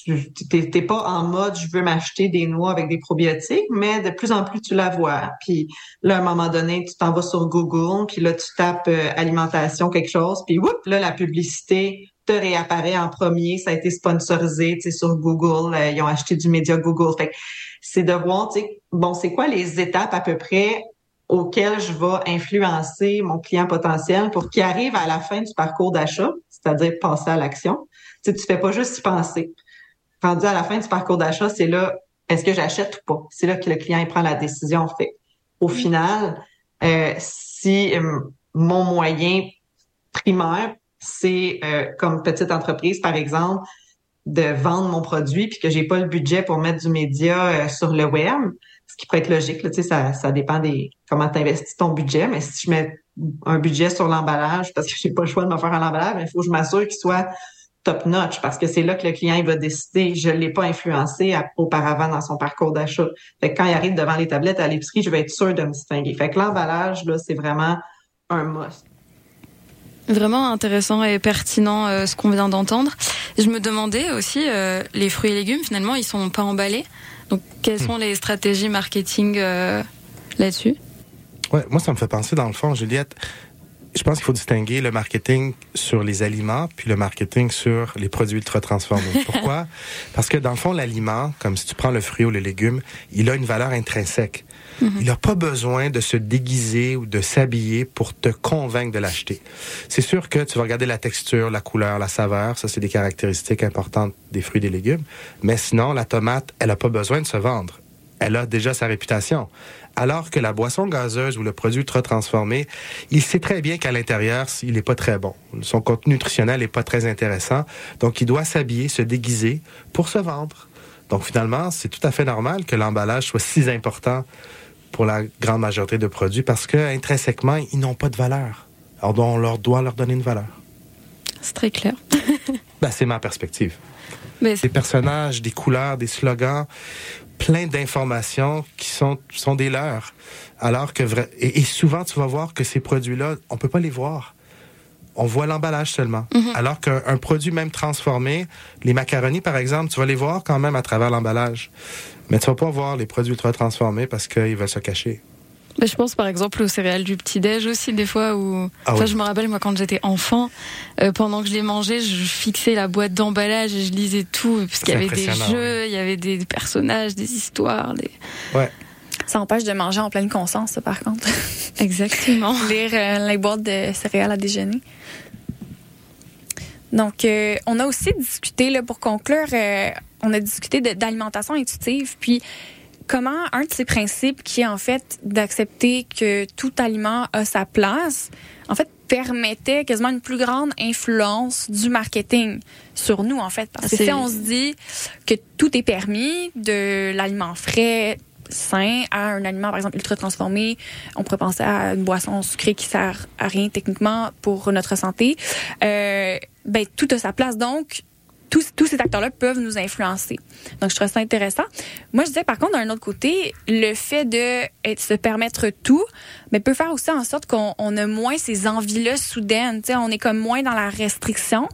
tu t'es pas en mode je veux m'acheter des noix avec des probiotiques, mais de plus en plus tu la vois. Puis là, à un moment donné, tu t'en vas sur Google, puis là, tu tapes euh, alimentation quelque chose, puis whoop, là, la publicité te réapparaît en premier. Ça a été sponsorisé, sur Google. euh, ils ont acheté du média Google. Fait c'est de voir, bon, c'est quoi les étapes à peu près auxquelles je vais influencer mon client potentiel pour qu'il arrive à la fin du parcours d'achat, c'est-à-dire passer à l'action. Tu sais, tu fais pas juste y penser. Rendu à la fin du parcours d'achat, c'est là, est-ce que j'achète ou pas? C'est là que le client il prend la décision. Fait au final, euh, si euh, mon moyen primaire, c'est euh, comme petite entreprise, par exemple, de vendre mon produit puis que j'ai pas le budget pour mettre du média euh, sur le web, ce qui pourrait être logique, là, ça, ça dépend des comment tu investis ton budget, mais si je mets un budget sur l'emballage parce que j'ai pas le choix de me faire un emballage, il faut que je m'assure qu'il soit top notch parce que c'est là que le client il va décider. Je l'ai pas influencé auparavant dans son parcours d'achat. Fait que quand il arrive devant les tablettes à l'épicerie, je vais être sûr de me distinguer. Fait que l'emballage là, c'est vraiment un must. Vraiment intéressant et pertinent euh, ce qu'on vient d'entendre. Je me demandais aussi, euh, les fruits et légumes, finalement, ils sont pas emballés. Donc, quelles sont les stratégies marketing euh, là-dessus? Ouais, moi, ça me fait penser, dans le fond, Juliette, je pense qu'il faut distinguer le marketing sur les aliments puis le marketing sur les produits ultra transformés. Pourquoi? Parce que dans le fond, l'aliment, comme si tu prends le fruit ou le légume, il a une valeur intrinsèque. Il n'a pas besoin de se déguiser ou de s'habiller pour te convaincre de l'acheter. C'est sûr que tu vas regarder la texture, la couleur, la saveur, ça c'est des caractéristiques importantes des fruits et des légumes. Mais sinon, la tomate, elle n'a pas besoin de se vendre. Elle a déjà sa réputation. Alors que la boisson gazeuse ou le produit ultra transformé, il sait très bien qu'à l'intérieur, il n'est pas très bon. Son contenu nutritionnel n'est pas très intéressant. Donc, il doit s'habiller, se déguiser pour se vendre. Donc, finalement, c'est tout à fait normal que l'emballage soit si important pour la grande majorité de produits parce que intrinsèquement, ils n'ont pas de valeur. Alors, on leur doit leur donner une valeur. C'est très clair. Ben, c'est ma perspective. Mais Des personnages, des couleurs, des slogans, plein d'informations qui sont, sont des leurs. Alors que vra- et, et souvent, tu vas voir que ces produits-là, on peut pas les voir. On voit l'emballage seulement. Alors qu'un un produit même transformé, les macaronis par exemple, tu vas les voir quand même à travers l'emballage. Mais tu vas pas voir les produits ultra transformés parce qu'ils veulent se cacher. Mais je pense par exemple aux céréales du petit-déj aussi, des fois où. Ah enfin, oui. je me rappelle, moi, quand j'étais enfant, euh, pendant que je les mangeais, je fixais la boîte d'emballage et je lisais tout, parce qu'il y avait des jeux, il y avait des personnages, des histoires. Des... Ouais. ça empêche de manger en pleine conscience, ça, par contre. Exactement. Lire euh, les boîtes de céréales à déjeuner. Donc, euh, on a aussi discuté, là, pour conclure, euh, on a discuté d'alimentation intuitive, puis comment un de ces principes qui est en fait d'accepter que tout aliment a sa place, en fait, permettait quasiment une plus grande influence du marketing sur nous, en fait. Parce que si on se dit que tout est permis, de l'aliment frais, sain à un aliment, par exemple, ultra transformé. On pourrait penser à une boisson sucrée qui sert à rien techniquement pour notre santé. Euh, ben, tout a sa place. Donc, tous, tous ces acteurs-là peuvent nous influencer. Donc, je trouve ça intéressant. Moi, je disais, par contre, d'un autre côté, le fait de se permettre tout, mais peut faire aussi en sorte qu'on a moins ces envies-là soudaines. sais, on est comme moins dans la restriction.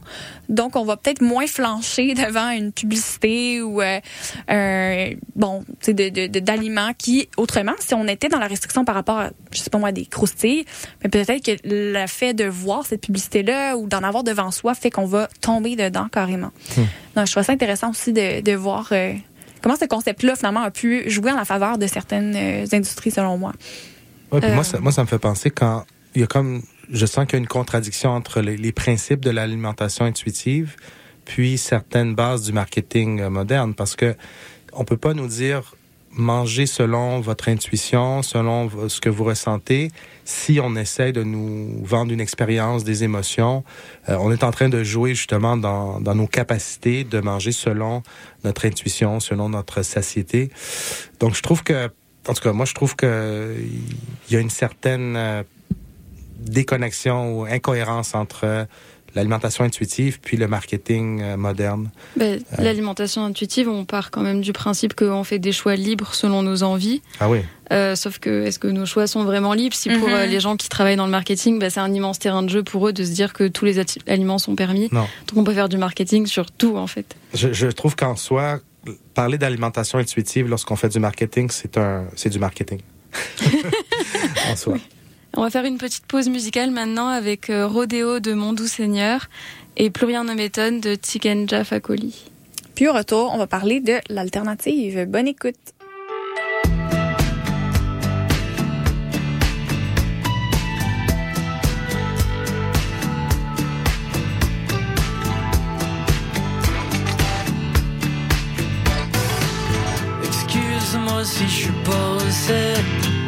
Donc, on va peut-être moins flancher devant une publicité ou euh, un, bon, d'aliments de, de, qui, autrement, si on était dans la restriction par rapport à, je sais pas moi, des croustilles, mais peut-être que le fait de voir cette publicité-là ou d'en avoir devant soi fait qu'on va tomber dedans carrément. Hmm. Donc, je trouve ça intéressant aussi de, de voir euh, comment ce concept-là, finalement, a pu jouer en la faveur de certaines euh, industries, selon moi. Ouais, moi, ça, moi, ça me fait penser quand il y a comme, je sens qu'il y a une contradiction entre les, principes de l'alimentation intuitive puis certaines bases du marketing euh, moderne, parce que on peut pas nous dire manger selon votre intuition, selon ce que vous ressentez, si on essaie de nous vendre une expérience, des émotions. Euh, on est en train de jouer justement dans, dans nos capacités de manger selon notre intuition, selon notre satiété. Donc je trouve que en tout cas, moi, je trouve que il y a une certaine euh, déconnexion ou incohérence entre l'alimentation intuitive puis le marketing euh, moderne. Ben, euh. L'alimentation intuitive, on part quand même du principe qu'on fait des choix libres selon nos envies. Ah oui. sauf que est-ce que nos choix sont vraiment libres? Si pour mhm. les gens qui travaillent dans le marketing, ben, c'est un immense terrain de jeu pour eux de se dire que tous les aliments sont permis. Non. Donc on peut faire du marketing sur tout en fait. Je, je trouve qu'en soi, parler d'alimentation intuitive lorsqu'on fait du marketing, c'est un, c'est du marketing. en soi. On va faire une petite pause musicale maintenant avec euh, Rodéo de Mon Doux Seigneur et Plus rien ne m'étonne de Tikenja Fakoli. Puis au retour, on va parler de l'alternative. Bonne écoute. Si je suis pas recette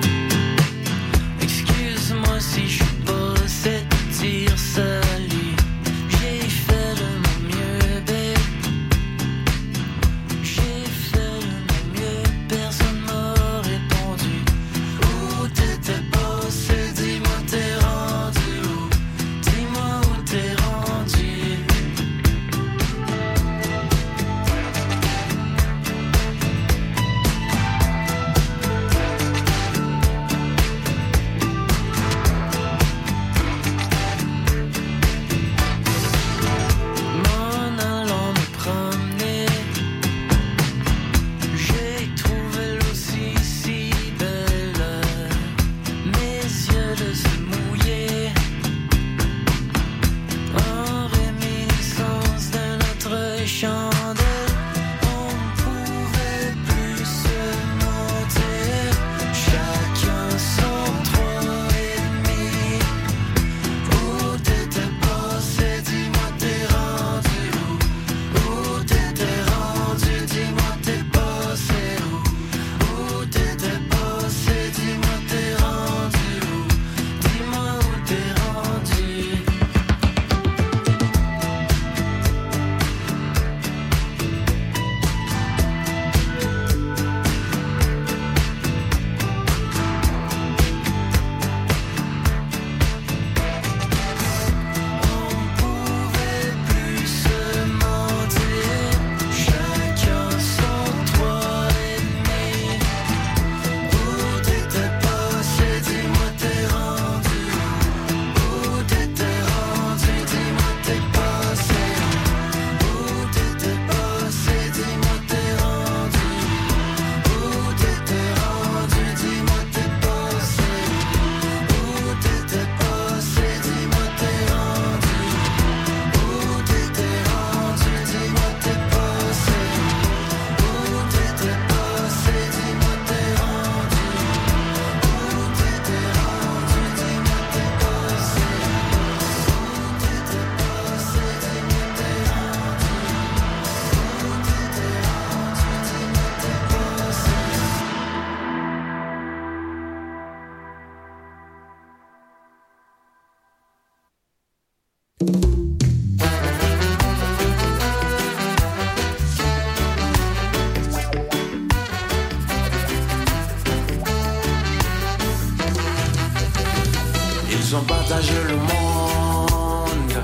Ils ont partagé le monde.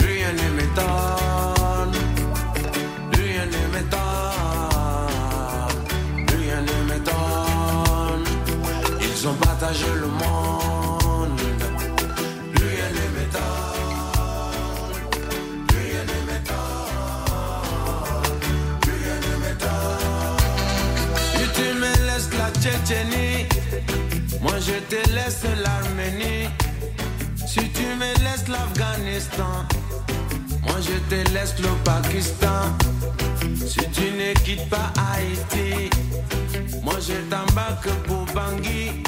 Rien ne m'étonne. Rien ne m'étonne. Rien ne m'étonne. Ils ont partagé le monde. Rien ne m'étonne. Rien ne m'étonne. Rien ne m'étonne. Tu me laisses la Tchétchénie moi je te laisse l'Arménie. Si tu me laisses l'Afghanistan, moi je te laisse le Pakistan. Si tu ne quittes pas Haïti, moi je t'embarque pour Bangui.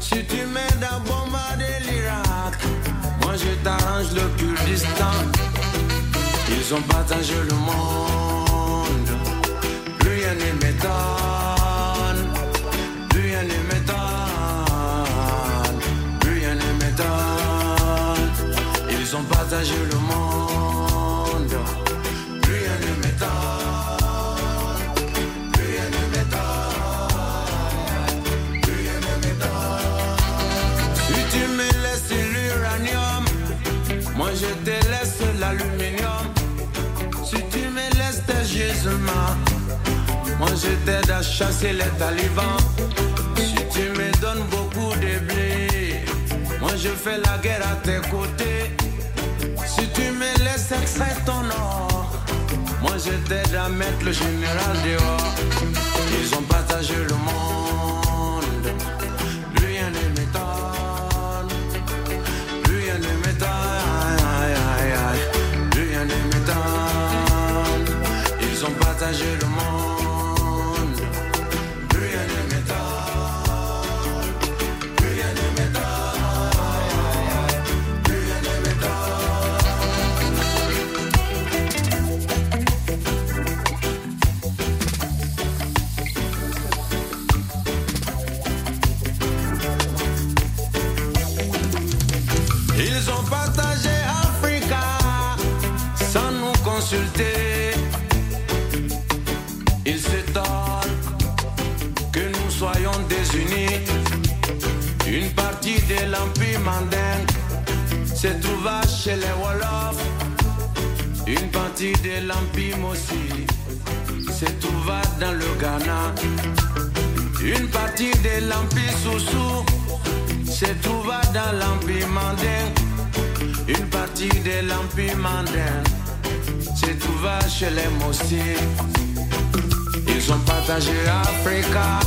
Si tu m'aides à bombarder l'Irak, moi je t'arrange le Kurdistan. Ils ont partagé le monde, rien ne m'étonne, Partagé le monde, plus rien ne m'étonne, plus rien ne m'étonne, plus rien ne m'étonne. Si tu me laisses l'uranium, moi je te laisse l'aluminium. Si tu me laisses tes gisements, moi je t'aide à chasser les talibans. Si tu me donnes beaucoup de blé, moi je fais la guerre à tes côtés. Si tu me laisses extraire ton or, moi je t'aide à mettre le général dehors. Ils ont partagé le monde, plus rien ne m'étonne, plus rien ne m'étonne, plus rien ne m'étonne. Ils ont partagé le monde, les Mossi. Ils ont partagé Africa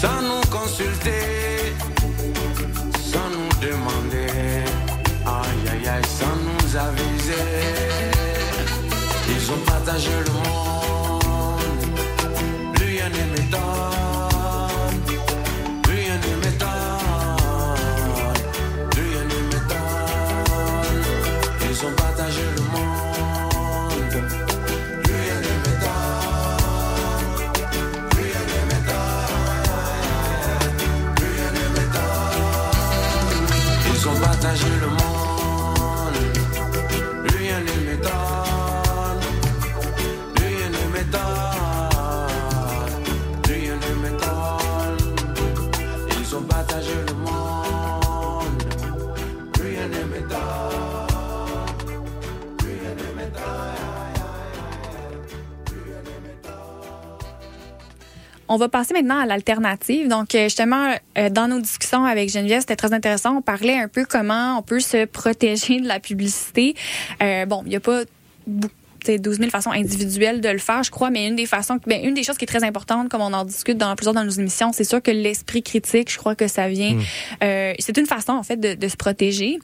sans nous consulter, sans nous demander, aïe aïe aïe, sans nous aviser. Ils ont partagé le monde, On va passer maintenant à l'alternative. Donc, euh, justement, euh, dans nos discussions avec Geneviève, c'était très intéressant. On parlait un peu comment on peut se protéger de la publicité. Euh, bon, il n'y a pas beaucoup. Tu sais, 12 000 façons individuelles de le faire, je crois, mais une des façons, ben, une des choses qui est très importante, comme on en discute dans plusieurs de nos émissions, c'est sûr que l'esprit critique, je crois que ça vient, euh, c'est une façon en fait de, de se protéger.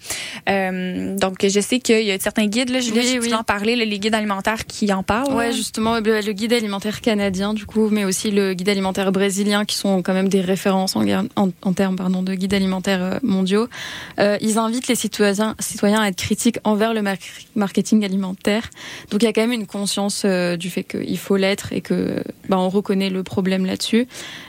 Euh, donc, je sais qu'il y a certains guides, là, Julie, Oui, tu oui. vas en parler, là, les guides alimentaires qui en parlent. Ouais, là. justement, le, le guide alimentaire canadien, du coup, mais aussi le guide alimentaire brésilien, qui sont quand même des références en, guerre- en, en termes pardon, de guides alimentaires euh, mondiaux. Euh, ils invitent les citoyens, citoyens à être critiques envers le mar- marketing alimentaire. Donc, il y a quand même une conscience euh, du fait qu'il faut l'être et que bah, on reconnaît le problème là-dessus,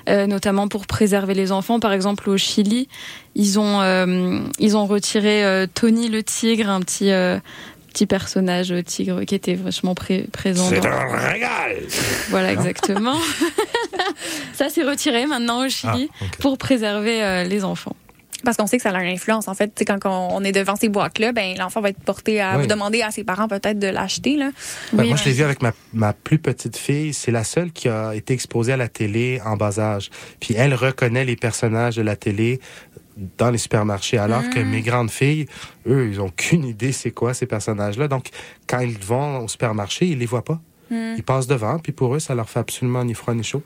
Euh, notamment pour préserver les enfants. Par exemple, au Chili, ils ont euh, ils ont retiré Tony le tigre, un petit petit personnage tigre qui était vachement pré- présent. C'est dans- un régal Voilà, exactement. Ça, c'est retiré maintenant au Chili Ah, pour préserver les enfants. Parce qu'on sait que ça a une influence. En fait, quand on est devant ces boîtes-là, ben, l'enfant va être porté à Oui. demander à ses parents peut-être de l'acheter. Là. Ben, Oui, moi, je l'ai vu avec ma, ma plus petite fille. C'est la seule qui a été exposée à la télé en bas âge. Puis elle reconnaît les personnages de la télé dans les supermarchés, alors que mes grandes filles, eux, ils ont aucune idée c'est quoi ces personnages-là? Donc, quand ils vont au supermarché, ils les voient pas. Ils passent devant, puis pour eux, ça leur fait absolument ni froid ni chaud.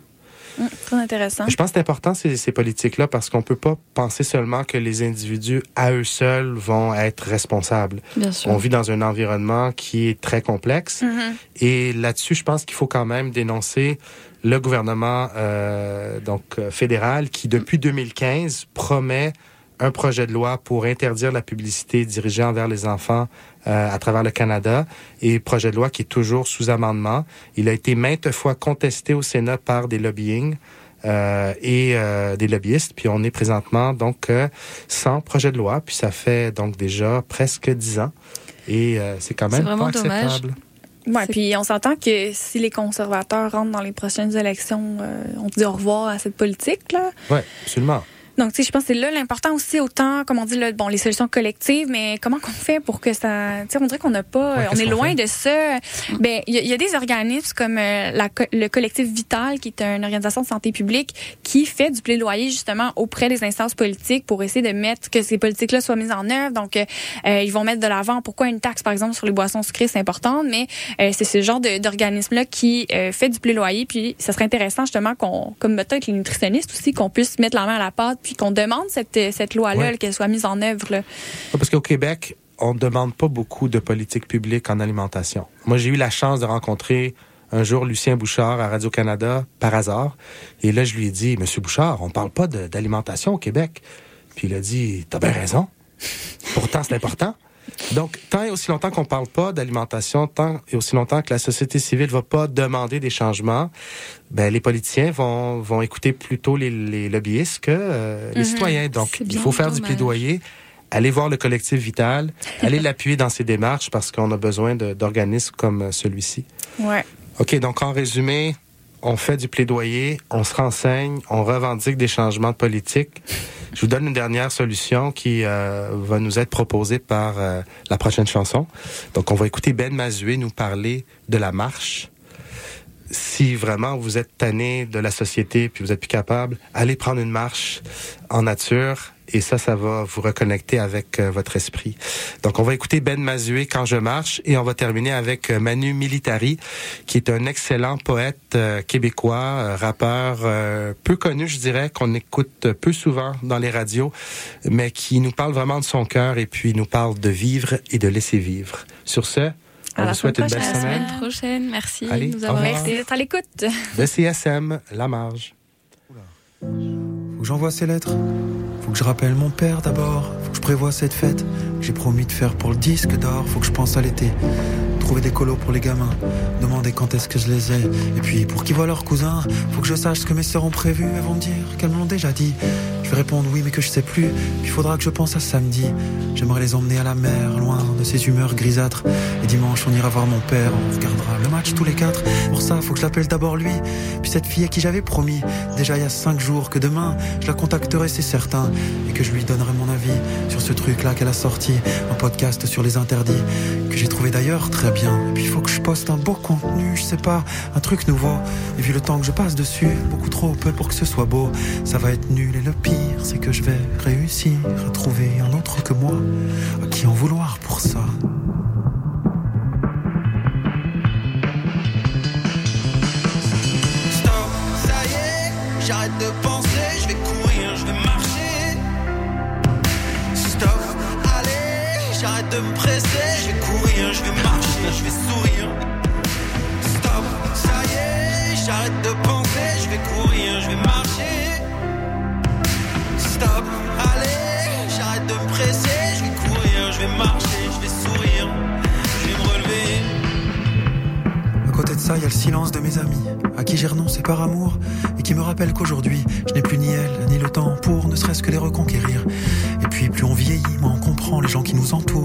Très intéressant. Je pense que c'est important ces, ces politiques-là parce qu'on peut pas penser seulement que les individus à eux seuls vont être responsables. Bien sûr. On vit dans un environnement qui est très complexe. Mhm. Et là-dessus, je pense qu'il faut quand même dénoncer le gouvernement euh, donc euh, fédéral qui, depuis 2015, promet un projet de loi pour interdire la publicité dirigée envers les enfants euh, à travers le Canada et projet de loi qui est toujours sous amendement. Il a été maintes fois contesté au Sénat par des lobbying euh, et euh, des lobbyistes. Puis on est présentement donc euh, sans projet de loi. Puis ça fait donc déjà presque dix ans. Et euh, c'est quand C'est même vraiment pas dommage. acceptable. Ouais, C'est- puis on s'entend que si les conservateurs rentrent dans les prochaines élections, euh, on dit au revoir à cette politique-là. Oui, absolument. Donc, tu sais, je pense que c'est là l'important aussi, autant, comme on dit, là, bon, les solutions collectives, mais comment qu'on fait pour que ça. Tu sais, on dirait qu'on n'a pas. Ouais, on est loin de ça. Ben, il y, a- il y a des organismes comme euh, la, le collectif Vital, qui est une organisation de santé publique, qui fait du plaidoyer justement auprès des instances politiques pour essayer de mettre que ces politiques-là soient mises en œuvre. Donc, euh, euh, ils vont mettre de l'avant pourquoi une taxe, par exemple, sur les boissons sucrées, c'est important, mais euh, c'est ce genre d'organisme-là qui euh, fait du plaidoyer. Puis, ça serait intéressant justement qu'on, comme peut-être les nutritionnistes aussi, qu'on puisse mettre la main à la pâte, puis qu'on demande cette, cette loi-là, Ouais. qu'elle soit mise en œuvre. là. Ouais, Parce qu'au Québec, on ne demande pas beaucoup de politique publique en alimentation. Moi, j'ai eu la chance de rencontrer un jour Lucien Bouchard à Radio-Canada par hasard. Et là, je lui ai dit, Monsieur Bouchard, on ne parle pas d'alimentation au Québec. Puis il a dit, T'as bien raison. Pourtant, c'est important. Donc, tant et aussi longtemps qu'on parle pas d'alimentation, tant et aussi longtemps que la société civile va pas demander des changements, ben, les politiciens vont, vont écouter plutôt les, les lobbyistes que euh, les Mhm. citoyens. Donc, il faut faire du plaidoyer, aller voir le collectif Vital, aller l'appuyer dans ses démarches parce qu'on a besoin d'organismes comme euh, celui-ci. Ouais. OK, donc en résumé, on fait du plaidoyer, on se renseigne, on revendique des changements de politique. Je vous donne une dernière solution qui euh, va nous être proposée par euh, la prochaine chanson. Donc, on va écouter Ben Mazué nous parler de la marche. Si vraiment vous êtes tanné de la société puis vous êtes plus capable, allez prendre une marche en nature et ça, ça va vous reconnecter avec euh, votre esprit. Donc, on va écouter Ben Mazué quand je marche et on va terminer avec euh, Manu Militari, qui est un excellent poète euh, québécois, rappeur peu connu, je dirais, qu'on écoute peu souvent dans les radios, mais qui nous parle vraiment de son cœur et puis nous parle de vivre et de laisser vivre. Sur ce, on vous souhaite une semaine belle À la semaine semaine prochaine. Merci Allez, de nous avoir. Merci d'être à l'écoute. de CSM, La Marge. Faut que j'envoie ces lettres. Faut que je rappelle mon père d'abord. Faut que je prévoie cette fête que j'ai promis de faire pour le disque d'or. Faut que je pense à l'été. Des colos pour les gamins. Demander quand est-ce que je les ai. Et puis pour qu'ils voient leurs cousins, faut que je sache ce que mes sœurs ont prévu. Elles vont me dire qu'elles me l'ont déjà dit. Je vais répondre oui, mais que je sais plus. Puis faudra que je pense à samedi. J'aimerais les emmener à la mer, loin de ces humeurs grisâtres. Et dimanche, on ira voir mon père. On regardera le match tous les quatre. Pour ça, faut que je l'appelle d'abord lui. Puis cette fille à qui j'avais promis, déjà il y a cinq jours, que demain, je la contacterai, c'est certain. Et que je lui donnerai mon avis sur ce truc-là qu'elle a sorti. Un podcast sur les interdits. Que j'ai trouvé d'ailleurs très bien. Et puis faut que je poste un beau contenu, je sais pas, un truc nouveau. Et vu le temps que je passe dessus, beaucoup trop peu pour que ce soit beau. Ça va être nul et le pire, c'est que je vais réussir à trouver un autre que moi. À qui en vouloir pour ça Stop, ça y est, j'arrête de penser, je vais courir, je vais marcher. Stop, allez, j'arrête de me presser, je vais courir, je vais marcher, je vais sourire. Stop, ça y est, j'arrête de penser, je vais courir, je vais marcher. Stop, allez, j'arrête de me presser, je vais courir, je vais marcher, je vais sourire, je vais me relever. À côté de ça, il y a le silence de mes amis, à qui j'ai renoncé par amour, et qui me rappellent qu'aujourd'hui, je n'ai plus ni elle, ni le temps pour ne serait-ce que les reconquérir. Et puis, plus on vieillit, moins on comprend les gens qui nous entourent.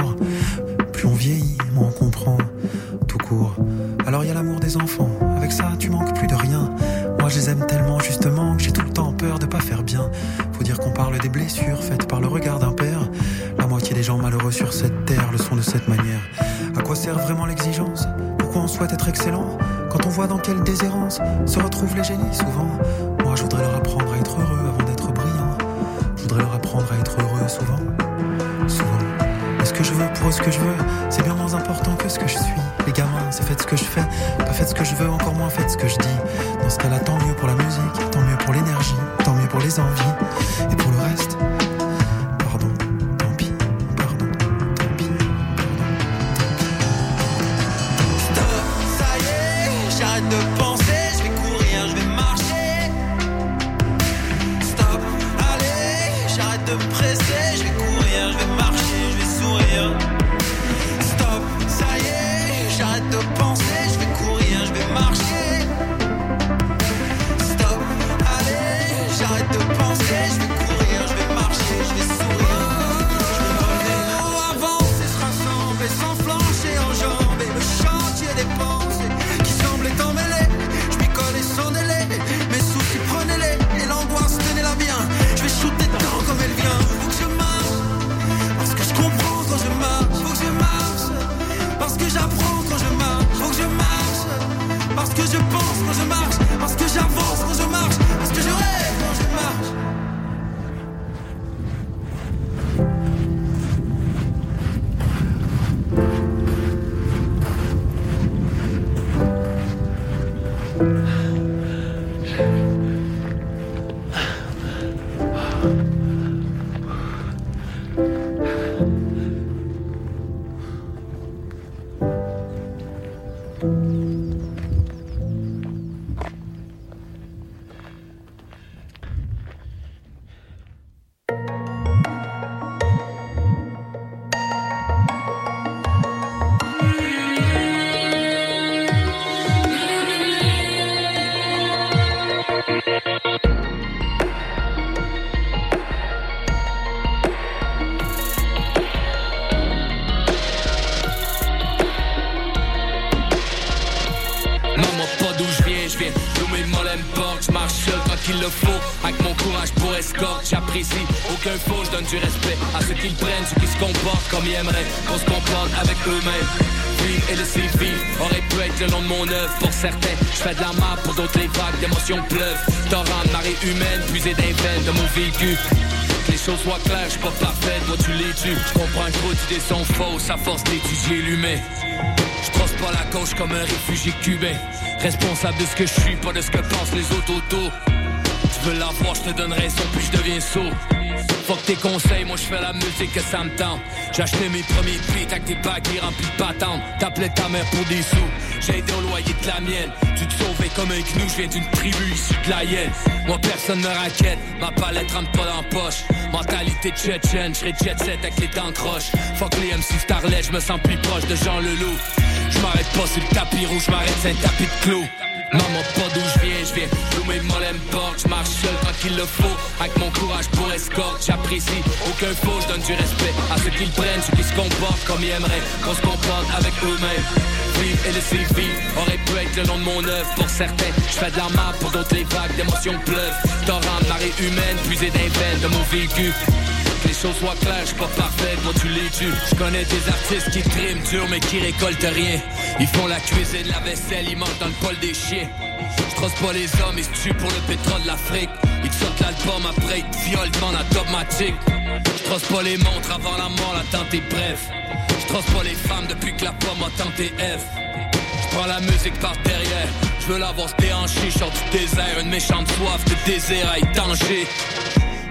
Que je pense quand je marche. Qu'on se comporte avec eux-mêmes. Et laisser vivre aurait pu être le nom de mon œuvre pour certains. Je fais de la map pour d'autres, les vagues d'émotions pleuvent. Torrent de marée humaine, puisé d'un veines de mon vécu. Les choses soient claires, je pas parfaite, toi tu les tues. Je comprends que vos idées sont fausses, à force d'étudier l'humain. Je trosse pas la gauche comme un réfugié cubain. Responsable de ce que je suis, pas de ce que pensent les autres autour. Tu veux l'avoir, je te donne raison, puis je deviens sourd. Fuck tes conseils, moi je fais la musique que ça me tente. J'ai acheté mes premiers beats avec des baguilles remplis de patentes. T'appelais ta mère pour des sous, j'ai aidé au loyer de la mienne. Tu te sauvais comme un gnou, je viens d'une tribu issue de la hyène. Moi personne me raquette, ma palette rentre pas dans poche. Mentalité tchétchène, j'serai jet set avec les dents croches. Fuck les MC Starlet, je me sens plus proche de Jean Leloup. Je m'arrête pas sur le tapis rouge, j'm'arrête c'est un tapis de clous. Maman, pas d'où je viens, je viens d'où mes mollets me. Je marche seul quand il le faut, avec mon courage pour escorte. J'apprécie aucun faux, je donne du respect à ceux qui le prennent, ceux qui se comportent comme ils aimeraient qu'on se comporte avec eux-mêmes. Vivre et laisser vivre aurait pu être le nom de mon œuvre pour certains. Je fais de la map pour d'autres, les vagues d'émotions pleuvent. Torrent de marée humaine, puisé d'un veine de mon vécu. Les choses soient claires, je pas parfaite, moi tu les tues. Je connais des artistes qui triment dur mais qui récoltent rien. Ils font la cuisine, la vaisselle, ils mangent dans le bol des chiens. Je pas les hommes, ils se tuent pour le pétrole de l'Afrique. Ils te sortent l'album après, ils te violent devant la dogmatique. Je trosse pas les montres avant la mort, l'attente est bref. Je trosse pas les femmes depuis que la pomme a tenté F. Je prends la musique par derrière, je veux la voir se déhancher, je sors du désert, une méchante soif de désir à étancher.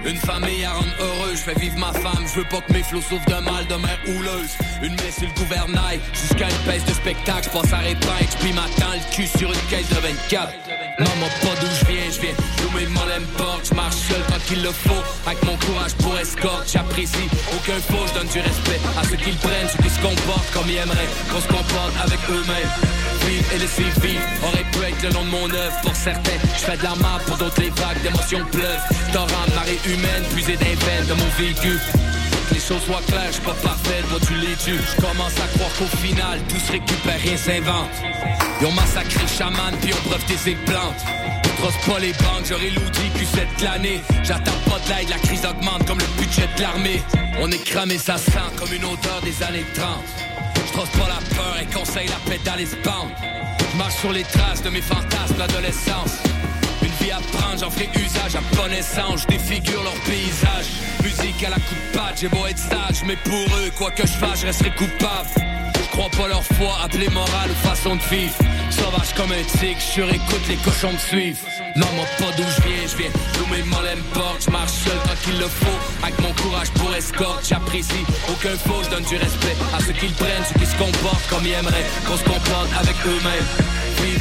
Une famille à rendre heureux, je fais vivre ma femme, je veux pas que mes flots souffrent de mal de mer houleuse. Une main sur le gouvernail, jusqu'à une pèse de spectacle, je passe à répète, j'plie ma temps le cul sur une caisse de 24. Maman, pas d'où je viens, je viens d'où mes mollets me portent, je marche seul quand il le faut, avec mon courage pour escorte, j'apprécie aucun faux, je donne du respect à ceux qui le prennent, ceux qui se comportent comme ils aimeraient qu'on se comporte avec eux-mêmes. Et laisser vivre aurait pu être le nom de mon œuvre pour certains. Je fais de la map pour d'autres, les vagues d'émotions pleuvent. Torrent de marée humaine, puisé d'un veine de mon vécu. Que les choses soient claires, je pas parfaite, moi tu les tues. Je commence à croire qu'au final, tout se récupère, rien s'invente. Ils ont massacré chaman, puis on breveté ses plantes. trosse pas les banques, j'aurai l'outil plus cette l'année. J'attends pas de l'aide, la crise augmente comme le budget de l'armée. On est cramé, ça sent comme une odeur des années 30. Trosse pas la peur et conseille la pédale et Je marche sur les traces de mes fantasmes d'adolescence. Une vie à prendre, j'en ferai usage à bon essence. Je défigure leur paysage. Musique à la coupe de patte, j'ai beau être sage, mais pour eux, quoi que je fasse, je resterai coupable. Crois pas leur foi, appeler morale ou façon de vivre. Sauvage comme un tigre, je écoute les cochons me suivent. Non, moi pas d'où je viens, je viens d'où mon porte. Je marche seul quand il le faut, avec mon courage pour escorte. J'apprécie aucun faux, je donne du respect à ceux qui le prennent, ceux qui se comportent comme ils aimeraient qu'on se comporte avec eux-mêmes.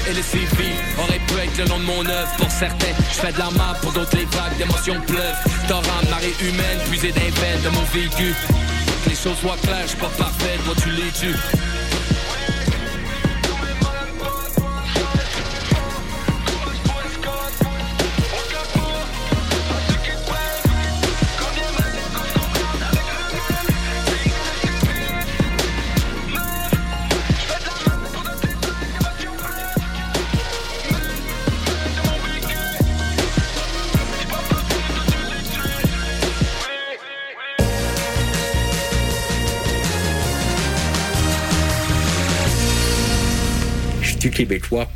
Et laisser vivre aurait pu être le nom de mon œuvre pour certains. Je fais de la map pour d'autres les vagues d'émotions pleuvent. Torrent marée humaine, puisé des veines de mon vécu. Choses soient je suis pas parfait, toi tu les tues.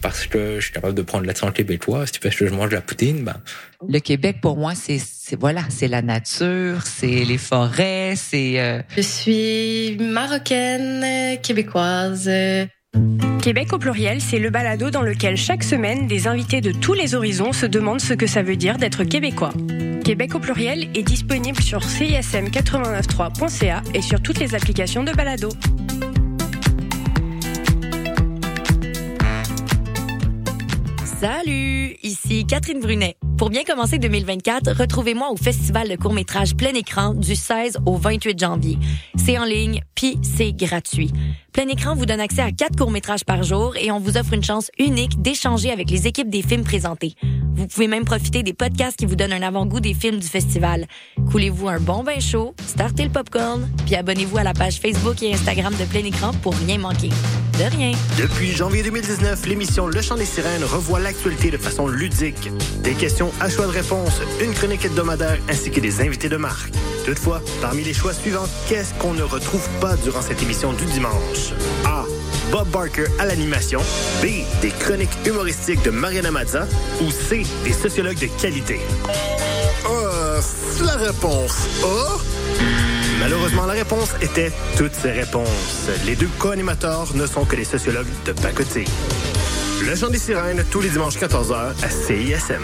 Parce que je suis capable de prendre l'accent québécois. Si tu fais que je mange de la poutine, ben. Le Québec, pour moi, c'est, voilà, c'est la nature, c'est les forêts, c'est. Euh, je suis marocaine, québécoise. Québec au pluriel, c'est le balado dans lequel chaque semaine, des invités de tous les horizons se demandent ce que ça veut dire d'être québécois. Québec au pluriel est disponible sur cism893.ca et sur toutes les applications de balado. Salut, ici Catherine Brunet. Pour bien commencer 2024, retrouvez-moi au Festival de court-métrage plein écran du 16 au 28 janvier. C'est en ligne, puis c'est gratuit. Plein écran vous donne accès à quatre courts-métrages par jour et on vous offre une chance unique d'échanger avec les équipes des films présentés. Vous pouvez même profiter des podcasts qui vous donnent un avant-goût des films du festival. Coulez-vous un bon bain chaud, startez le popcorn, puis abonnez-vous à la page Facebook et Instagram de Plein Écran pour rien manquer. De rien. Depuis janvier 2019, l'émission Le Chant des Sirènes revoit l'actualité de façon ludique. Des questions à choix de réponse, une chronique hebdomadaire ainsi que des invités de marque. Toutefois, parmi les choix suivants, qu'est-ce qu'on ne retrouve pas durant cette émission du dimanche? A. Bob Barker à l'animation. B. Des chroniques humoristiques de Mariana Mazza. Ou C. Des sociologues de qualité. Euh, la réponse A. Malheureusement, la réponse était toutes ces réponses. Les deux co-animateurs ne sont que des sociologues de pacotille. Le chant des sirènes, tous les dimanches 14h à CISM.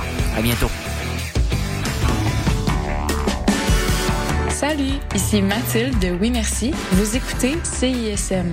À bientôt. Salut, ici Mathilde de Oui Merci. Vous écoutez CISM.